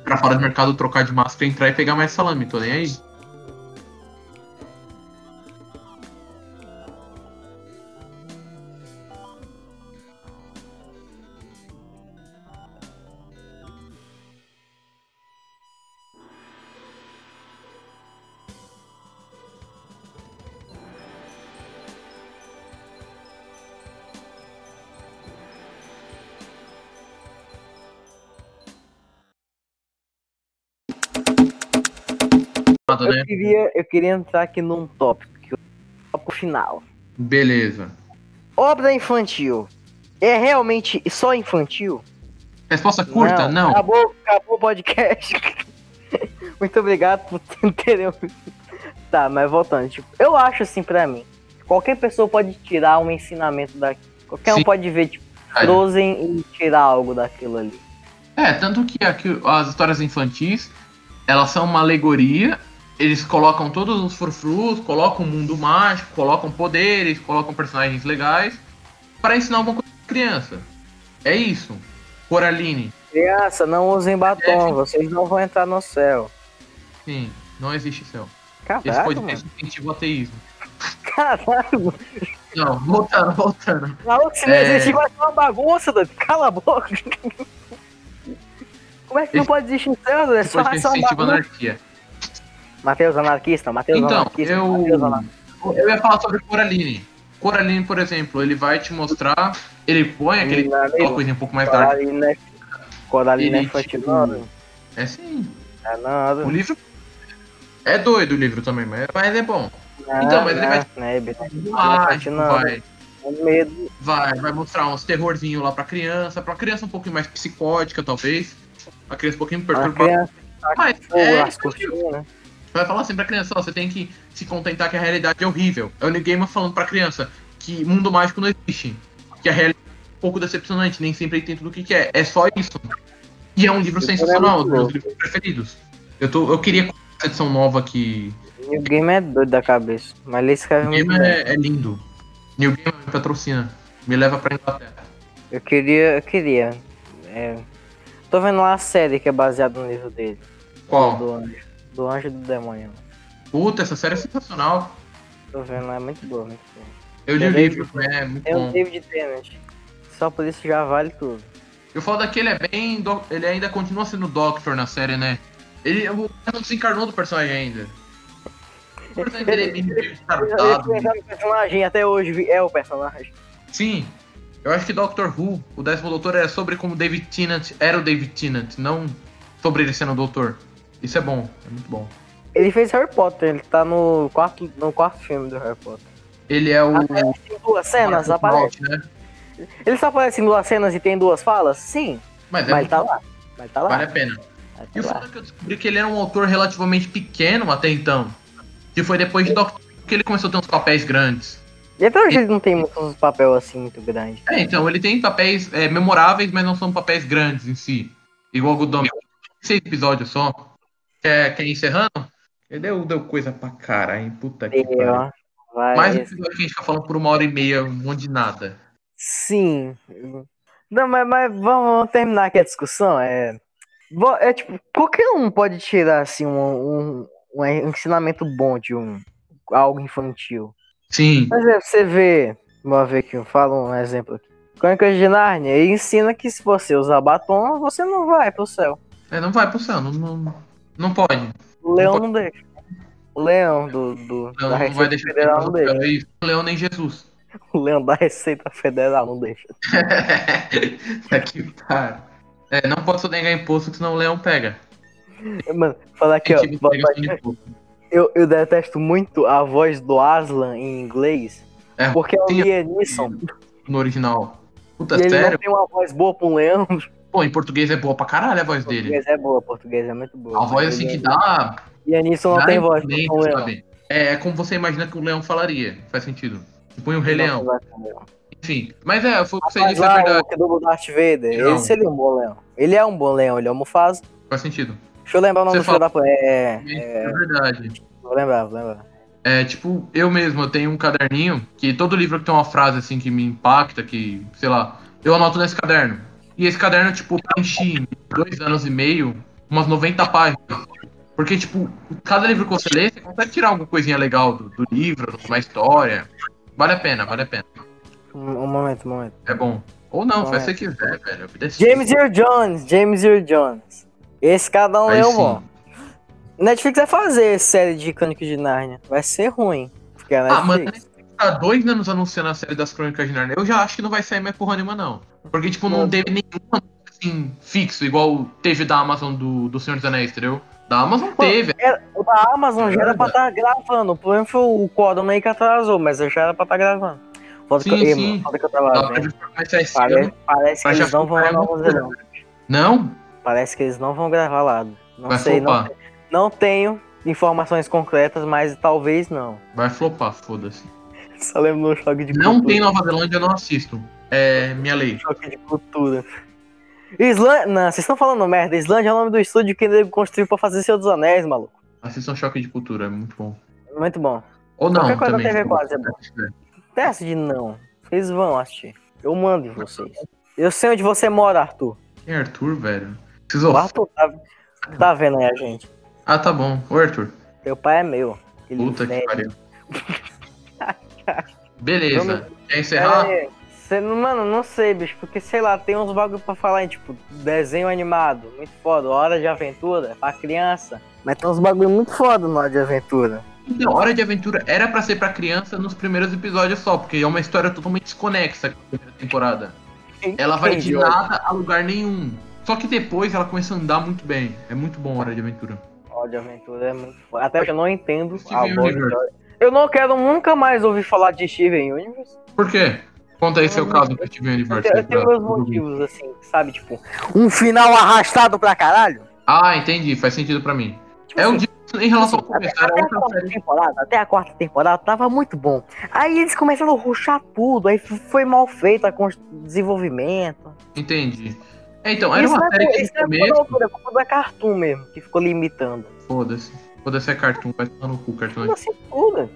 pra fora do mercado, trocar de máscara, entrar e pegar mais salame, tô nem aí. Eu né? queria, eu queria entrar aqui num tópico, tópico final. Beleza. Obra infantil. É realmente só infantil? Resposta curta? Não. Acabou, acabou o podcast. Muito obrigado por terem. Tá, mas voltando, tipo, eu acho assim pra mim. Qualquer pessoa pode tirar um ensinamento daqui. Qualquer Sim. um pode ver, tipo. Frozen e tirar algo daquilo ali. É, tanto que aqui, as histórias infantis, elas são uma alegoria, eles colocam todos os frufrus, colocam um mundo mágico, colocam poderes, colocam personagens legais, para ensinar alguma coisa pra criança. É isso. Coraline, Criança, não usem batom, vocês não vão entrar no céu. sim, não existe céu. Esse Caralho, podcast mano. incentiva o ateísmo. Caralho, Não, voltando, voltando. Maluco, se não É. existir, vai ser uma bagunça, doido. Cala a boca. Como é que não Esse- pode existir céu, É Esse só podcast só uma bagunça. anarquia. Matheus anarquista, Matheus Então, anarquista, eu, anarquista. eu ia falar sobre Coraline. Coraline, por exemplo, ele vai te mostrar, ele põe aquele, Não, aquela coisa um pouco mais dark. Coraline é Coraline é infantil, tipo, não, É sim. é nada. O livro é doido o livro também, mas é bom. Não, então, mas ele vai- não, né, Bia? Vai, não. vai, medo. vai, vai mostrar uns terrorzinho lá pra criança, pra criança um pouquinho mais psicótica, talvez. A criança um pouquinho perturbada. Mas é, cortinas, né? Vai falar assim pra criança, ó, você tem que se contentar que a realidade é horrível. É o New Gamer falando pra criança que mundo mágico não existe. Que a realidade é um pouco decepcionante, nem sempre tem tudo o que quer. É só isso. E é um livro Isso sensacional, é um dos meus livros preferidos. Eu, tô, eu queria essa edição nova que. O game é doido da cabeça. Mas ele escreve O muito game é, é lindo. New Game me patrocina. Me leva pra Inglaterra. Eu queria. Eu queria. É, tô vendo uma série que é baseada no livro dele. Qual? Do anjo. Do anjo do demônio. Puta, essa série é sensacional. Tô vendo, é muito boa, muito boa. Eu li o livro, é muito Tem o bom. David Tennant. Só por isso já vale tudo. E o foda é ele é bem. Ele ainda continua sendo Doctor na série, né? Ele o cara não desencarnou do personagem ainda. O personagem é meio Ele descartado. foi no personagem, até hoje é o personagem. Sim. Eu acho que Doctor Who, o décimo doutor, é sobre como David Tennant era o David Tennant, não sobre ele sendo o doutor. Isso é bom, é muito bom. Ele fez Harry Potter, ele tá no quarto, no quarto filme do Harry Potter. Ele é o. Aparece em duas cenas, aparece. né? Ele só aparece em duas cenas e tem duas falas? Sim, Mas é mas muito tá bom, lá. Mas tá lá. vale a pena. Mas E o tá foda é que eu descobri que ele era um autor relativamente pequeno até então. Que foi depois de Doctor Who que ele começou a ter uns papéis grandes. E até hoje ele não tem muitos papel assim muito grande. É, então, ele tem papéis é, memoráveis, mas não são papéis grandes em si. Igual o Godomy. Seis episódios só. Quer, quer ir encerrando? Ele deu, deu coisa pra caralho, hein? Puta que pariu. Mais um episódio que a gente fica falando por uma hora e meia, um monte de nada. Sim. Não, mas, mas vamos terminar aqui a discussão. É, é tipo, qualquer um pode tirar assim um, um, um ensinamento bom de um algo infantil. Sim, Mas é, você vê, vamos ver aqui, eu falo um exemplo aqui. Crônicas de Nárnia, ele ensina que se você usar batom, você não vai pro céu. é, não vai pro céu, não, não, não pode. O leão Não não deixa. O leão do, do Não, da não vai Receita deixar Federal não deixa. Isso. Leão nem Jesus. O leão da Receita Federal não deixa. Aqui, cara. É, não pode sonegar imposto, senão o leão pega. Mano, falar aqui, ó. Eu, eu detesto muito a voz do Aslan em inglês. É, Porque é o Lianisson. No original. Puta, E ele sério? não tem uma voz boa pra um leão. Pô, em português é boa pra caralho a voz dele. Português é boa, português é muito boa. A voz assim que dá. Lianisson não dá tem voz leão. sabe? É, é como você imagina que o leão falaria. Faz sentido. Tipo, um Rei Não Leão. Enfim. Mas é, foi o que você disse, é lá, verdade. o que dubla o Darth Vader, Não. ele seria um bom leão. Ele é um bom leão, ele é um Mufasa. Faz sentido. Deixa eu lembrar o nome Você do filho da... puta. É, É, verdade. vou lembrar, vou lembrar. É, tipo, eu mesmo, eu tenho um caderninho que todo livro que tem uma frase assim que me impacta, que, sei lá, eu anoto nesse caderno. E esse caderno, tipo, preenchi dois anos e meio, umas 90 páginas. Porque, tipo, cada livro que você lê, você consegue tirar alguma coisinha legal do, do livro, uma história. Vale a pena, vale a pena. Um, um momento, um momento. É bom. Ou não, Não faz é. o que você quiser, velho. É James. Earl Jones, James Earl Jones. Esse cada um Aí é um bom. Netflix vai fazer série de Crônicas de Nárnia. Vai ser ruim. Porque a Ah, mano, Netflix. Tá dois anos anunciando a série das Crônicas de Narnia. Eu já acho que não vai sair mais porra nenhuma, não. Porque, tipo, não teve nenhum assim, fixo, igual teve da Amazon do, do Senhor dos Anéis, entendeu? Da Amazon teve. Era- o da Amazon já era pra estar gravando. O problema foi o Codom aí que atrasou, mas já era pra estar gravando. Foda que, Sim, eu- sim. foda que eu tava Dá vendo. Parece, ano. parece que eles não vão lá Nova Zelândia. Não? Parece que eles não vão gravar lá. Não Vai sei, não, não tenho informações concretas, mas talvez não. Vai flopar, foda-se. Só lembro do choque de Não cultura. tem Nova Zelândia, eu não assisto. É minha lei. Choque de cultura. Islândia. Não, vocês estão falando merda. Islândia é o nome do estúdio que ele construiu pra fazer Senhor dos Anéis, maluco. Assistam Choque de Cultura, é muito bom. Muito bom. Ou não, Qualquer coisa também. da TV quase é bom. Teste de não. Vocês vão assistir. Eu mando em vocês. Eu sei onde você mora, Arthur. Quem é Arthur, velho? O Precisou. Arthur tá, tá vendo aí a gente. Ah, tá bom. Ô, Arthur. Teu pai é meu. Ele Puta que pariu. Beleza. Vamos- Quer encerrar? É, cê- mano, não sei, bicho, porque sei lá, tem uns bagulho pra falar em tipo desenho animado, muito foda, hora de aventura pra criança. Mas tem uns bagulho muito foda no hora de aventura. Então, Hora de Aventura era pra ser pra criança nos primeiros episódios só, porque é uma história totalmente desconexa com a primeira temporada. Ela vai de nada a lugar nenhum. Só que depois ela começa a andar muito bem. É muito bom Hora de Aventura. Hora de aventura é muito foda. Até hoje eu não entendo a hora- Eu não quero nunca mais ouvir falar de Steven Universe. Por quê? Conta aí seu Não, caso do Steven Eu Universe. tenho, eu tenho meus motivos, assim, sabe? Tipo, um final arrastado pra caralho. Ah, entendi. Faz sentido pra mim. Tipo É o assim, dia em relação ao Assim, até, começo. Era até a quarta temporada, até a quarta temporada tava muito bom. Aí eles começaram a ruxar tudo, aí foi mal feito a desenvolvimento. Entendi. É, então, era isso uma é, série que isso é culpa da é culpa da Cartoon mesmo, que ficou limitando. Foda-se. Foda-se é cartoon. Vai tomar no cu, cartoon. Tudo assim, tudo.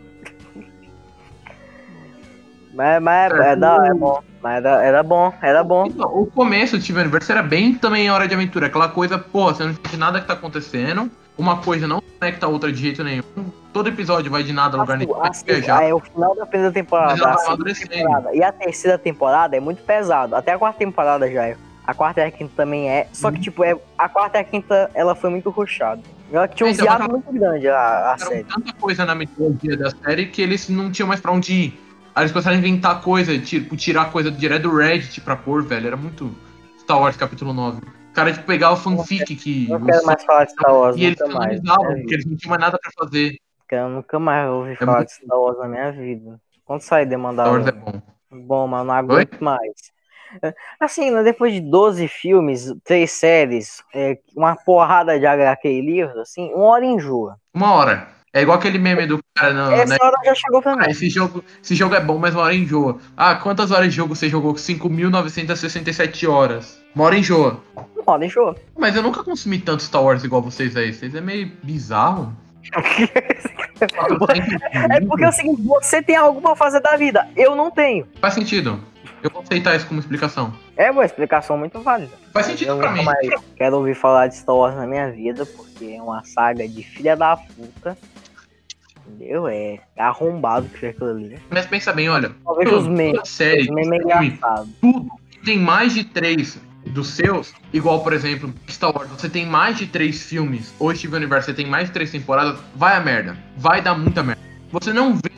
Mas, mas é, da, é bom. Mas era, era bom, era bom. Então, o começo do Steven Universe era bem também Hora de Aventura. Aquela coisa, pô, você não entende nada que tá acontecendo. Uma coisa não conecta a outra de jeito nenhum. Todo episódio vai de nada a lugar nenhum. Assim, viajar. É o final da primeira temporada. A temporada. E a terceira temporada é muito pesado. Até a quarta temporada já é. A quarta e a quinta também é. Só que, uhum. tipo, é, a quarta e a quinta, ela foi muito ruxada. Ela tinha um então, muito grande a, a série. tanta coisa na mitologia da série que eles não tinham mais pra onde ir. Aí eles começaram a inventar coisa, tipo, tirar coisa direto do Reddit pra pôr, velho. Era muito Star Wars capítulo 9. O cara, tipo, pegava o fanfic que. Não quero mais falar de Star Wars, E eles finalizavam, é porque eles não tinham mais nada pra fazer. Eu nunca mais ouvi é falar muito... de Star Wars na minha vida. Quando sair de mandar. Star Wars é bom. Bom, mas não aguento Oi? mais. Assim, né, depois de 12 filmes, três séries, é, uma porrada de HQ e livros, assim, uma hora enjoa. Uma hora. É igual aquele meme do cara. Não, Essa né? hora já chegou pra mim. Ah, esse, jogo, esse jogo é bom, mas uma hora enjoa. Ah, quantas horas de jogo você jogou? 5.967 horas. Uma hora enjoa. Uma hora enjoa. Mas eu nunca consumi tanto Star Wars igual vocês aí. Vocês é meio bizarro. é porque é o seguinte, você tem algo pra fazer da vida. Eu não tenho. Faz sentido. Eu vou aceitar isso como explicação. É uma explicação muito válida. Faz sentido eu pra mim. Quero ouvir falar de Star Wars na minha vida, porque é uma saga de filha da puta. Entendeu? É arrombado que foi aquilo ali. Mas pensa bem, olha. Talvez os memes. Série, os memes filme, tudo tem mais de três dos seus, igual, por exemplo, Star Wars, você tem mais de três filmes, ou Steven Universe, você tem mais de três temporadas, vai a merda. Vai dar muita merda. Você não vê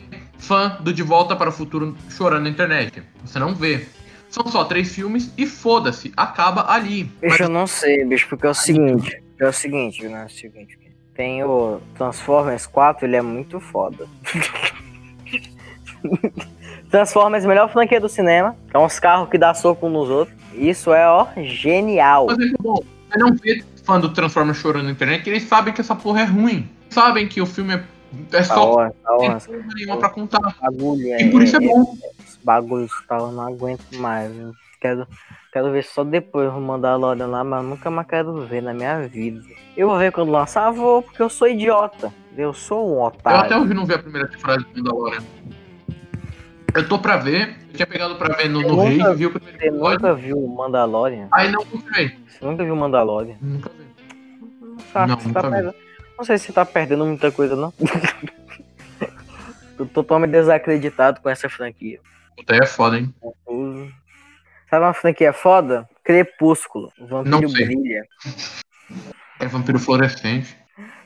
fã do De Volta para o Futuro chorando na internet. Você não vê. São só três filmes e foda-se, acaba ali. Bicho, Mas... eu não sei, bicho, porque é o seguinte. É o seguinte, né? É o seguinte. Tem o Transformers 4, ele é muito foda. Transformers, melhor franquia do cinema. É uns carros que dá soco nos outros. Isso é, ó, genial. Mas é bom, você não vê fã do Transformers chorando na internet, que eles sabem que essa porra é ruim. Sabem que o filme é, é só hora, tá hora. nenhuma pra contar. Bagulho, e por isso é, é bom. Esse bagulho tá, eu não aguento mais. Viu? Quero, quero ver só depois o Mandalorian lá, mas nunca mais quero ver na minha vida. Eu vou ver quando lançar, vou, porque eu sou idiota. Eu sou um otário. Eu até ouvi não ver a primeira temporada do Mandalorian. Eu tô pra ver. Eu tinha pegado pra ver no, no Rei, viu o Você nunca viu o Mandalorian? Aí não confirmei. Você nunca viu o Mandalorian? Nunca vi. Não, não, nunca tá vi. Não sei se você tá perdendo muita coisa, não. tô totalmente desacreditado com essa franquia. Puta, é foda, hein? Sabe uma franquia foda? Crepúsculo. O vampiro brilha. É vampiro fluorescente.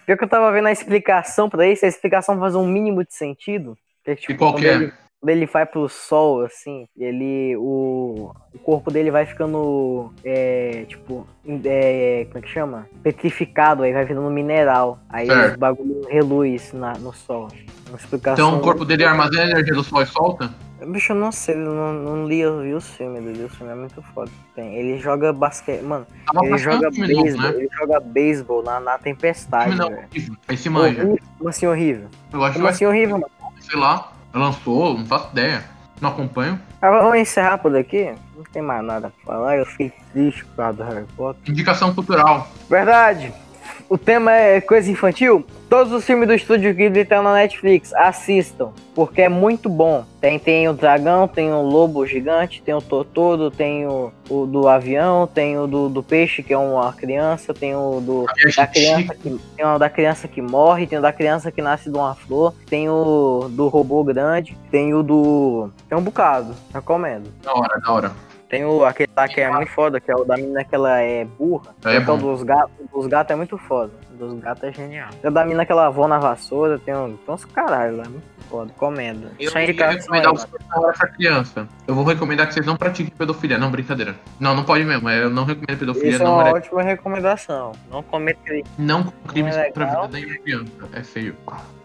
Pior que eu tava vendo a explicação pra isso, a explicação faz um mínimo de sentido. Que, tipo, e qual que é? Quando ele vai pro sol, assim, ele. O, o corpo dele vai ficando. É, tipo. É, como é que chama? Petrificado, aí vai virando mineral. Aí certo. o bagulho reluz na, no sol. Então o corpo dele armazena a energia do sol e solta? Bicho, eu não sei, eu não, não li, eu vi os filmes dele, o filme é muito foda. Tem, ele joga basquete, mano, ah, ele joga beisebol, né? ele joga beisebol na, na tempestade, Não, horrível, esse manja. Como assim horrível? Eu acho Como assim horrível, mano? Sei lá. Lançou, não faço ideia. Não acompanho. Ah, vamos encerrar por aqui? Não tem mais nada pra falar. Eu fiquei triste por causa do Harry Potter. Indicação cultural. Verdade. O tema é coisa infantil? Todos os filmes do Estúdio Ghibli estão na Netflix. Assistam, porque é muito bom. Tem, tem o dragão, tem o lobo gigante, tem o Totoro, tem o, o do avião, tem o do, do, peixe, que é uma criança, tem o do da criança que tem o da criança que morre, tem o da criança que nasce de uma flor, tem o do robô grande, tem o do. Tem um bocado. Recomendo. Da hora, da hora. Tem o, aquele lá que é muito foda, que é o da menina que ela é burra. É então, dos gatos, dos gatos é muito foda. Dos gatos é genial. Tem o da menina que ela voa na vassoura, tem, um, tem uns caralho lá, muito foda. Comenda. Eu Só indicar recomendar os essa criança. Eu vou recomendar que vocês não pratiquem pedofilia. Não, brincadeira. Não, não pode mesmo. Eu não recomendo pedofilia. Isso não é uma merece. ótima recomendação. Não cometa crime. Não crimes é contra a vida da criança. É feio.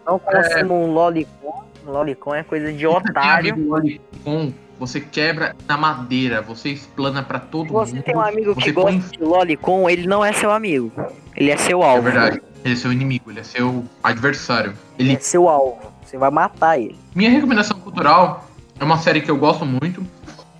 Não consuma é... um lolicon. Lolicon é coisa de otário. Lolicon você quebra na madeira, você explana para todo você mundo. Você tem um amigo que gosta de Lolicon, ele não é seu amigo. Ele é seu alvo. É verdade. Ele é seu inimigo, ele é seu adversário. Ele, ele é seu alvo. Você vai matar ele. Minha recomendação cultural é uma série que eu gosto muito.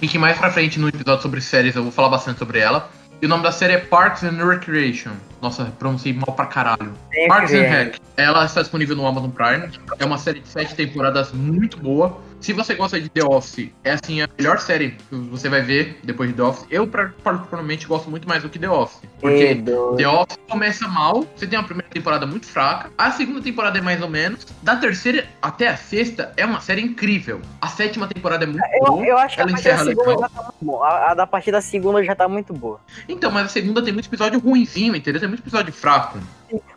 E que mais pra frente no episódio sobre séries eu vou falar bastante sobre ela. E o nome da série é Parks and Recreation. Nossa, pronunciei mal pra caralho. Parks and Rec. Ela está disponível no Amazon Prime. É uma série de sete temporadas muito boa. Se você gosta de The Office, é assim a melhor série que você vai ver depois de The Office. Eu, particularmente, gosto muito mais do que The Office. Porque The Office começa mal, você tem uma primeira temporada muito fraca, a segunda temporada é mais ou menos, da terceira até a sexta é uma série incrível. A sétima temporada é muito eu, boa. Eu acho que a segunda legal. já tá muito boa. A, a da partir da segunda já tá muito boa. Então, mas a segunda tem muito episódio ruimzinho, entendeu? Tem muito episódio fraco.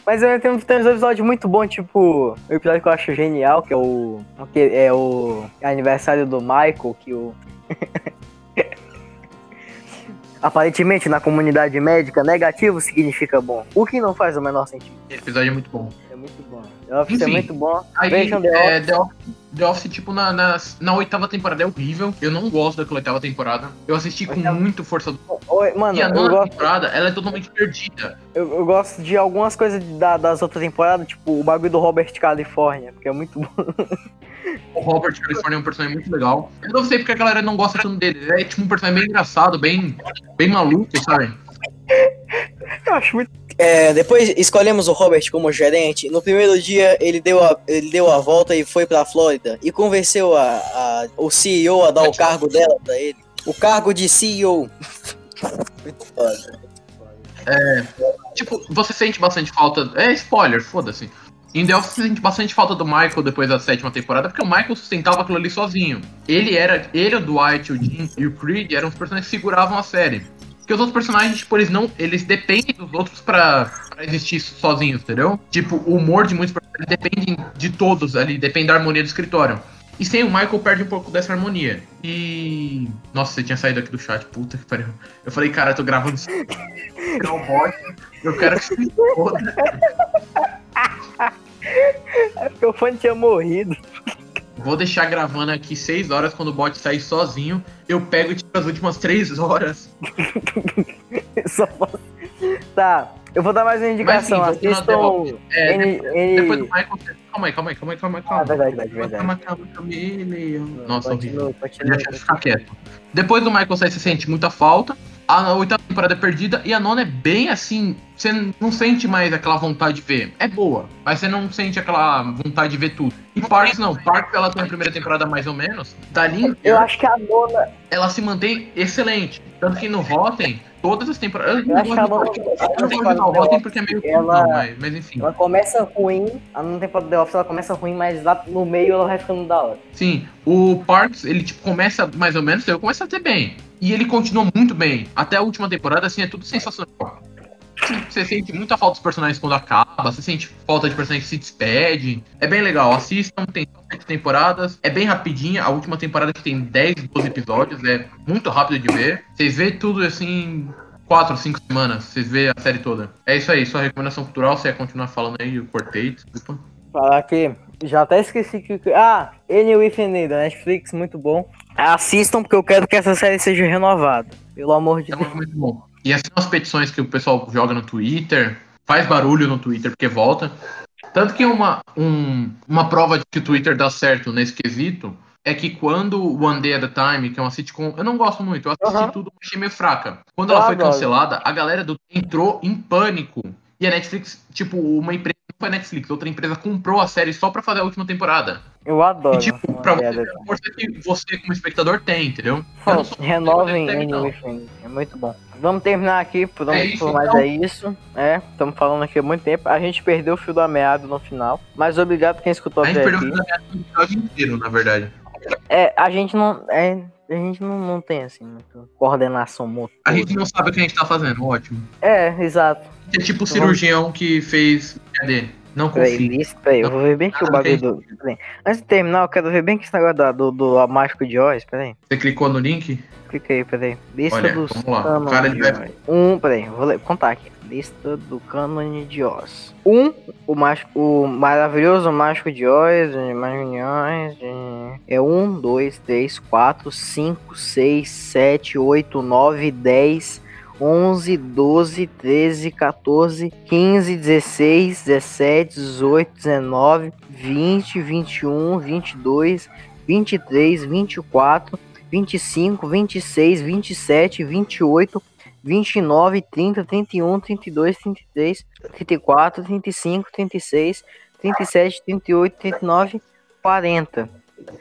Mas eu tenho, tenho uns episódios muito bons, tipo, o episódio que eu acho genial, que é o. Que é o aniversário do Michael, que o. Aparentemente, na comunidade médica, negativo significa bom. O que não faz o menor sentido. Esse episódio é muito bom. É muito bom. The Office é Enfim, é muito bom. Aí, Vejam The Office. É, The Office. The Office, tipo, na, na, na, oitava temporada é horrível. Eu não gosto daquela oitava temporada. Eu assisti com oitava... muito força do. Oi, mano, e a nona gosto... temporada, ela é totalmente perdida. Eu, eu gosto de algumas coisas da, das outras temporadas, tipo o bagulho do Robert California, porque é muito bom. O Robert California é um personagem muito legal. Eu não sei porque a galera não gosta tanto dele. Ele é tipo um personagem bem engraçado, bem, bem maluco, sabe? Eu acho muito. É, depois escolhemos o Robert como gerente. No primeiro dia, ele deu a, ele deu a volta e foi pra Flórida e convenceu a, a o CEO a dar o cargo dela pra ele. O cargo de CEO. É, tipo, você sente bastante falta. É spoiler, foda-se. Em The Office, você sente bastante falta do Michael depois da sétima temporada, porque o Michael sustentava aquilo ali sozinho. Ele era. Ele, o Dwight, o Jim e o Creed eram os personagens que seguravam a série. Porque os outros personagens, tipo, eles não. Eles dependem dos outros pra, pra existir sozinhos, entendeu? Tipo, o humor de muitos personagens dependem de todos ali, depende da harmonia do escritório. E sem o Michael perde um pouco dessa harmonia. E. Nossa, você tinha saído aqui do chat, puta que pariu. Eu falei, cara, eu tô gravando isso. Eu quero que você foda. É porque o fone tinha morrido. Vou deixar gravando aqui 6 horas quando o bot sair sozinho. Eu pego e tiro as últimas 3 horas. Posso... Tá, eu vou dar mais uma indicação. Mas, sim, Assistam. É, N, N... Depois do Michael. Calma aí, calma aí, calma aí, calma aí. Calma. Ah, verdade, verdade, verdade. Calma, calma, calma. Nossa, continua, horrível. Continua, Deixa eu ficar quieto. Depois do Michael você sente muita falta. A oitava temporada é perdida e a nona é bem assim. Você não sente mais aquela vontade de ver. É boa, mas você não sente aquela vontade de ver tudo. E Parks não. Parks ela tem a primeira temporada mais ou menos. Dali. Eu acho que a nona. Ela se mantém excelente. Tanto que no Rotten, todas as temporadas. Eu, eu acho que a. Eu não gosto de Rotten porque é meio. Ela... Não, mas, mas, enfim. Ela começa ruim. A nona temporada do The Office ela começa ruim, mas lá no meio ela vai ficando da hora. Sim. O Parks, ele tipo, começa mais ou menos. Eu começo até bem. E ele continua muito bem. Até a última temporada, assim, é tudo sensacional. Você sente muita falta dos personagens quando acaba, você sente falta de personagens que se despedem. É bem legal, assistam, tem sete temporadas, é bem rapidinha. A última temporada que tem 10, 12 episódios, é muito rápido de ver. Vocês vê tudo assim, 4, 5 semanas, vocês vê a série toda. É isso aí, sua recomendação cultural, você ia continuar falando aí, eu cortei, desculpa. Falar que já até esqueci que. Ah, Any With da Netflix, muito bom. Assistam porque eu quero que essa série seja renovada. Pelo amor de é Deus. Muito bom. E assim as petições que o pessoal joga no Twitter, faz barulho no Twitter porque volta. Tanto que uma, um, uma prova de que o Twitter dá certo nesse quesito é que quando One Day at a Time, que é uma sitcom, eu não gosto muito, eu assisti uhum. tudo, achei meio fraca. Quando ela ah, foi cancelada, a galera do entrou em pânico. E a Netflix, tipo, uma empresa foi a Netflix, outra empresa comprou a série só pra fazer a última temporada. Eu adoro. E, tipo, pra você ver a força que você, como espectador, tem, entendeu? Pô, renovem é muito bom. Vamos terminar aqui, por, é isso, mais então. é isso. É, estamos falando aqui há muito tempo. A gente perdeu o fio da meada no final, mas obrigado quem escutou aqui. A gente perdeu o fio da meada no episódio inteiro, na verdade. É, a gente não... É, a gente não, não tem, assim, coordenação motora. A gente não sabe o que a gente tá fazendo, ótimo. É, exato. É tipo o cirurgião que fez cadê? Não confio. Peraí, eu vou ver bem que o bagulho do. Peraí. Antes de terminar, eu quero ver bem que esse negócio do, do, do Mágico de Oz, peraí. Você clicou no link? Cliquei, peraí. Lista Olha, dos vamos lá. O cara ele vai... Um, peraí, vou ler, contar aqui. Lista do cânone de Oz. Um, o, mágico, o maravilhoso Mágico de Oz, de Mágico de Oz, de... é um, dois, três, quatro, cinco, seis, sete, oito, nove, dez... 11, 12, 13, 14, 15, 16, 17, 18, 19, 20, 21, 22, 23, 24, 25, 26, 27, 28, 29, 30, 31, 32, 33, 34, 35, 36, 37, 38, 39, 40.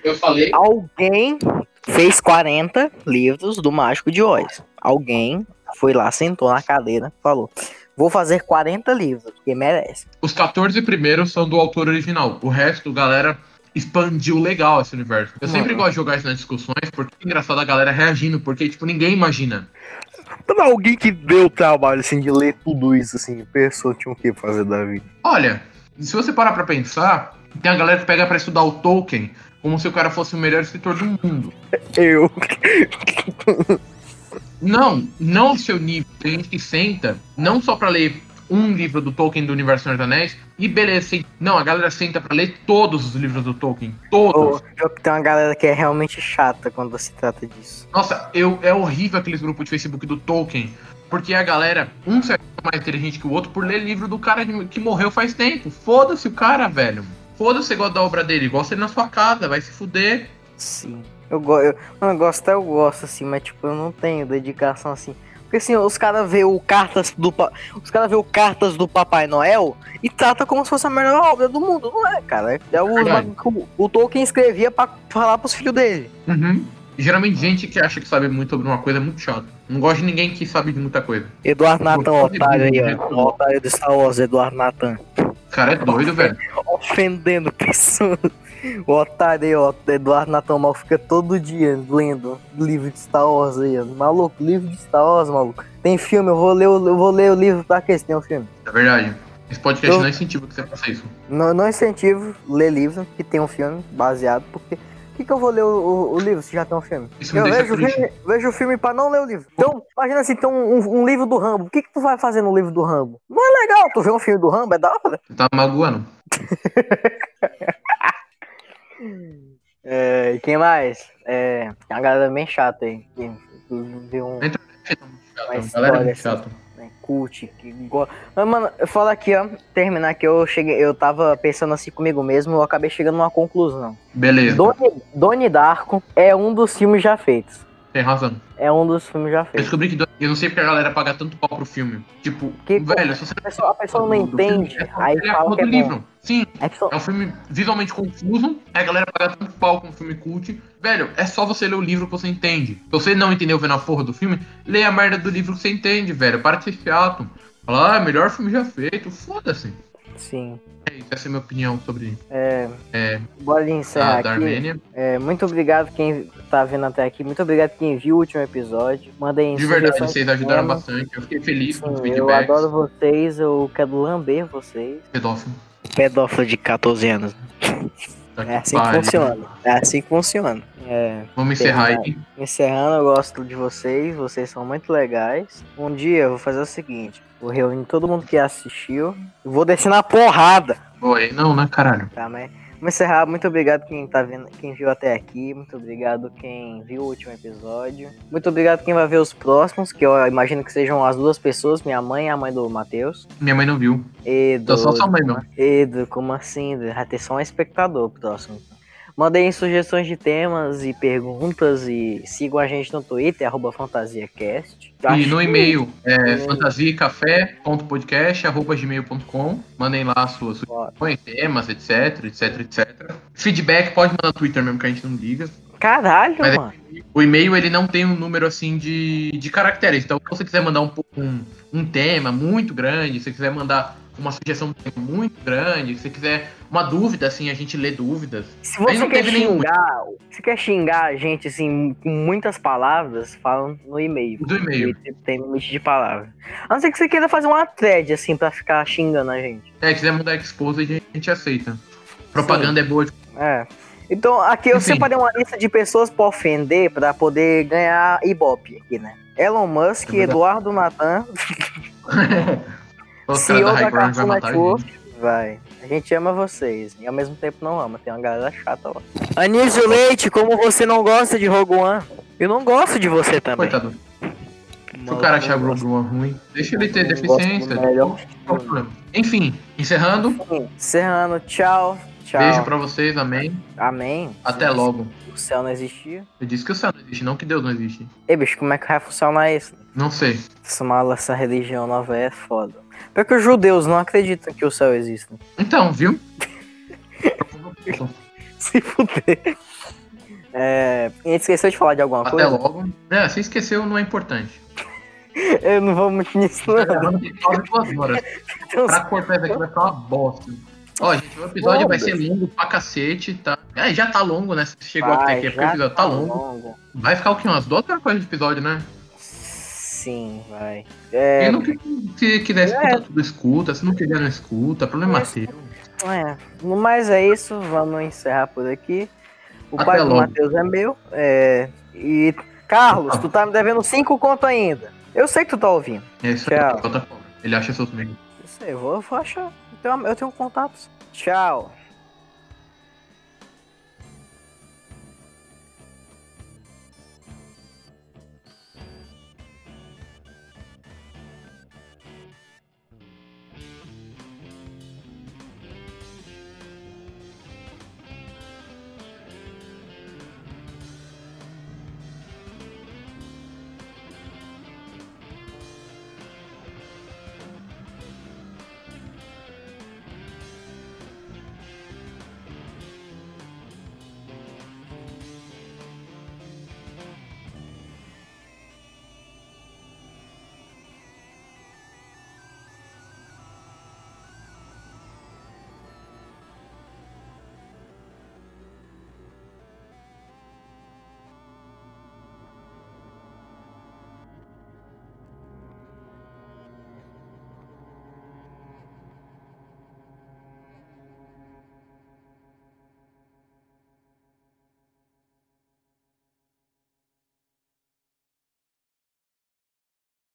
Eu falei. Alguém fez 40 livros do Mágico de Oz. Alguém foi lá, sentou na cadeira, falou: Vou fazer 40 livros, porque merece. Os 14 primeiros são do autor original. O resto, galera, expandiu legal esse universo. Eu sempre Mano. gosto de jogar isso nas discussões, porque é engraçado a galera reagindo, porque, tipo, ninguém imagina. Pra alguém que deu o trabalho, assim, de ler tudo isso, assim, pessoa tinha o que fazer da vida. Olha, se você parar pra pensar, tem a galera que pega pra estudar o Tolkien como se o cara fosse o melhor escritor do mundo. Eu. Não, não o seu nível. Tem gente que senta, não só pra ler um livro do Tolkien do Universo Senhor dos Anéis, e beleza, senta- não, a galera senta pra ler todos os livros do Tolkien. Todos. Que tem uma galera que é realmente chata quando se trata disso. Nossa, eu, é horrível aqueles grupos de Facebook do Tolkien. Porque a galera, um se acha mais inteligente que o outro por ler livro do cara que morreu faz tempo. Foda-se o cara, velho. Foda-se igual da obra dele. Gosta ele na sua casa, vai se fuder. Sim. Eu, eu, mano, gostar eu gosto, assim, mas tipo, eu não tenho dedicação assim. Porque assim, os caras vê o cartas do os caras vê o cartas do Papai Noel e trata como se fosse a melhor obra do mundo, não é, cara? É o, Verdade. o, o Tolkien escrevia pra falar pros filhos dele. Uhum. Geralmente, gente que acha que sabe muito sobre uma coisa é muito chato. Não gosto de ninguém que sabe de muita coisa. Eduardo Natan, otário aí, ó. O otário do Star Wars, Eduardo Natan. O cara é doido, velho. Ofendendo pessoas. O otário aí, ó. Eduardo Natan mal fica todo dia lendo livro de Star Wars aí, ó. Maluco, livro de Star Wars, maluco. Tem filme, eu vou ler o, eu vou ler o livro pra quê se tem um filme? É verdade. Esse podcast Eu- não incentiva que você faça isso. Não, não incentivo ler livro que tem um filme baseado, porque. Por que, que eu vou ler o, o- o livro se já tem um filme? Isso Eu vejo o, filme, vejo o filme pra não ler o livro. Então, imagina se tem um, um- livro do Rambo. O que, que tu vai fazer no livro do Rambo? Não é legal, tu vê um filme do Rambo, é da hora. Você tá magoando. É, e quem mais? É, tem uma galera bem chata aí. Que viu um Você muito chato. Mas A galera é chata. né, cult que gosta. Mas, mano, eu falo aqui, ó. Terminar que eu cheguei. Eu tava pensando assim comigo mesmo, eu acabei chegando numa conclusão. Beleza, Doni, Doni Darko é um dos filmes já feitos. Tem razão. É um dos filmes já Eu feitos. descobri que eu não sei porque a galera paga tanto pau pro filme. Tipo, Que- velho, se você A pessoa, a pessoa não do- do entende, é aí é fala que é do livro. Sim, a pessoa- é um filme visualmente confuso, a galera paga tanto pau com um filme cult. Velho, é só você ler o livro que você entende. Se você não entendeu vendo a porra do filme, lê a merda do livro que você entende, velho. Para de ser chato. Fala, ah, melhor filme já feito. Foda-se. Sim. É isso, essa é a minha opinião sobre É, é, bora encerrar a da aqui. Armênia. É, muito obrigado quem tá vendo até aqui. Muito obrigado quem viu o último episódio. Mandem De verdade, vocês ajudaram tema. bastante. Eu fiquei feliz com os Sim, eu feedbacks. adoro vocês, eu quero lamber vocês. Pedófilo. Pedófilo de 14 anos. Tá que É assim que pariu. funciona. É assim que funciona. É, Vamos encerrar aí. encerrando, eu gosto de vocês, vocês são muito legais. Um dia eu vou fazer o seguinte: vou reunir todo mundo que assistiu e vou descer na porrada. Oi, não, né, caralho. Tá, mas vamos encerrar. Muito obrigado quem tá vendo, quem viu até aqui. Muito obrigado quem viu o último episódio. Muito obrigado quem vai ver os próximos, que eu imagino que sejam as duas pessoas, minha mãe e a mãe do Matheus. Minha mãe não viu. Edu. Tô só sua mãe, meu. Edu, como assim? Vai ter só um espectador próximo. Mandem sugestões de temas e perguntas e sigam a gente no Twitter, arroba FantasiaCast. E Acho no que- e-mail é e-mail. fantasiacafé.podcast.gmail.com Mandem lá suas sugestões, temas, etc, etc, etc. Feedback pode mandar no Twitter mesmo, que a gente não liga. Caralho, Mas é- mano. O e-mail, ele não tem um número, assim, de, de caracteres. Então, se você quiser mandar um, um, um tema muito grande, se você quiser mandar uma sugestão muito grande, se você quiser uma dúvida, assim, a gente lê dúvidas. Se você não quer teve nenhum. xingar, se quer xingar a gente assim com muitas palavras, fala no e-mail. Do e-mail. Tem- limite de palavras. A não ser que você queira fazer uma thread assim pra ficar xingando a gente. É, quiser mandar exposed, a gente aceita. Propaganda é boa de É. Então, aqui eu Enfim. separei uma lista de pessoas pra ofender pra poder ganhar Ibope aqui, né? Elon Musk, É. Eduardo Natan, Os caras CEO da da Cartoon matar a Network. gente. Vai. A gente ama vocês. E ao mesmo tempo não ama. Tem uma galera chata lá. Anísio Leite, como você não gosta de Rogue One? Eu não gosto de você também. Coitado. Se o cara achar o Rogue One ruim, deixa ele ter deficiência. do melhor Qual é o problema? Enfim, encerrando. Encerrando, tchau. Tchau. Beijo pra vocês, amém. Amém. Até logo. O céu não existia. Eu disse que o céu não existe, não que Deus não existe. Ei, bicho, como é que vai funcionar isso? Não sei. Essa mala, essa religião nova é foda. Porque os judeus não acreditam que o céu existe. Então, viu? Se fuder. É, a gente esqueceu de falar de alguma Até coisa? logo. É, se esqueceu, não é importante. Eu não vou muito nisso, Tá não. tem quase duas horas. Pra cortar isso aqui vai ficar uma bosta. Ó, gente, o episódio vai ser longo pra cacete, tá? É, já tá longo, né? Se chegou até Vai, aqui, é porque o episódio tá longo. Vai ficar o quê? Umas duas horas de episódio, né? Sim, vai. É, não que- se quiser escutar É. tudo, escuta. Se não quiser, não escuta. Problema Mas- seu. é, no mais é isso, vamos encerrar por aqui. O Até pai do logo. Matheus é meu. É, e Carlos, tu tá me devendo cinco conto ainda. Eu sei que tu tá ouvindo. É isso aí. Ele acha seus amigos. Isso aí, eu vou, vou achar. Eu tenho, eu tenho contatos. Tchau.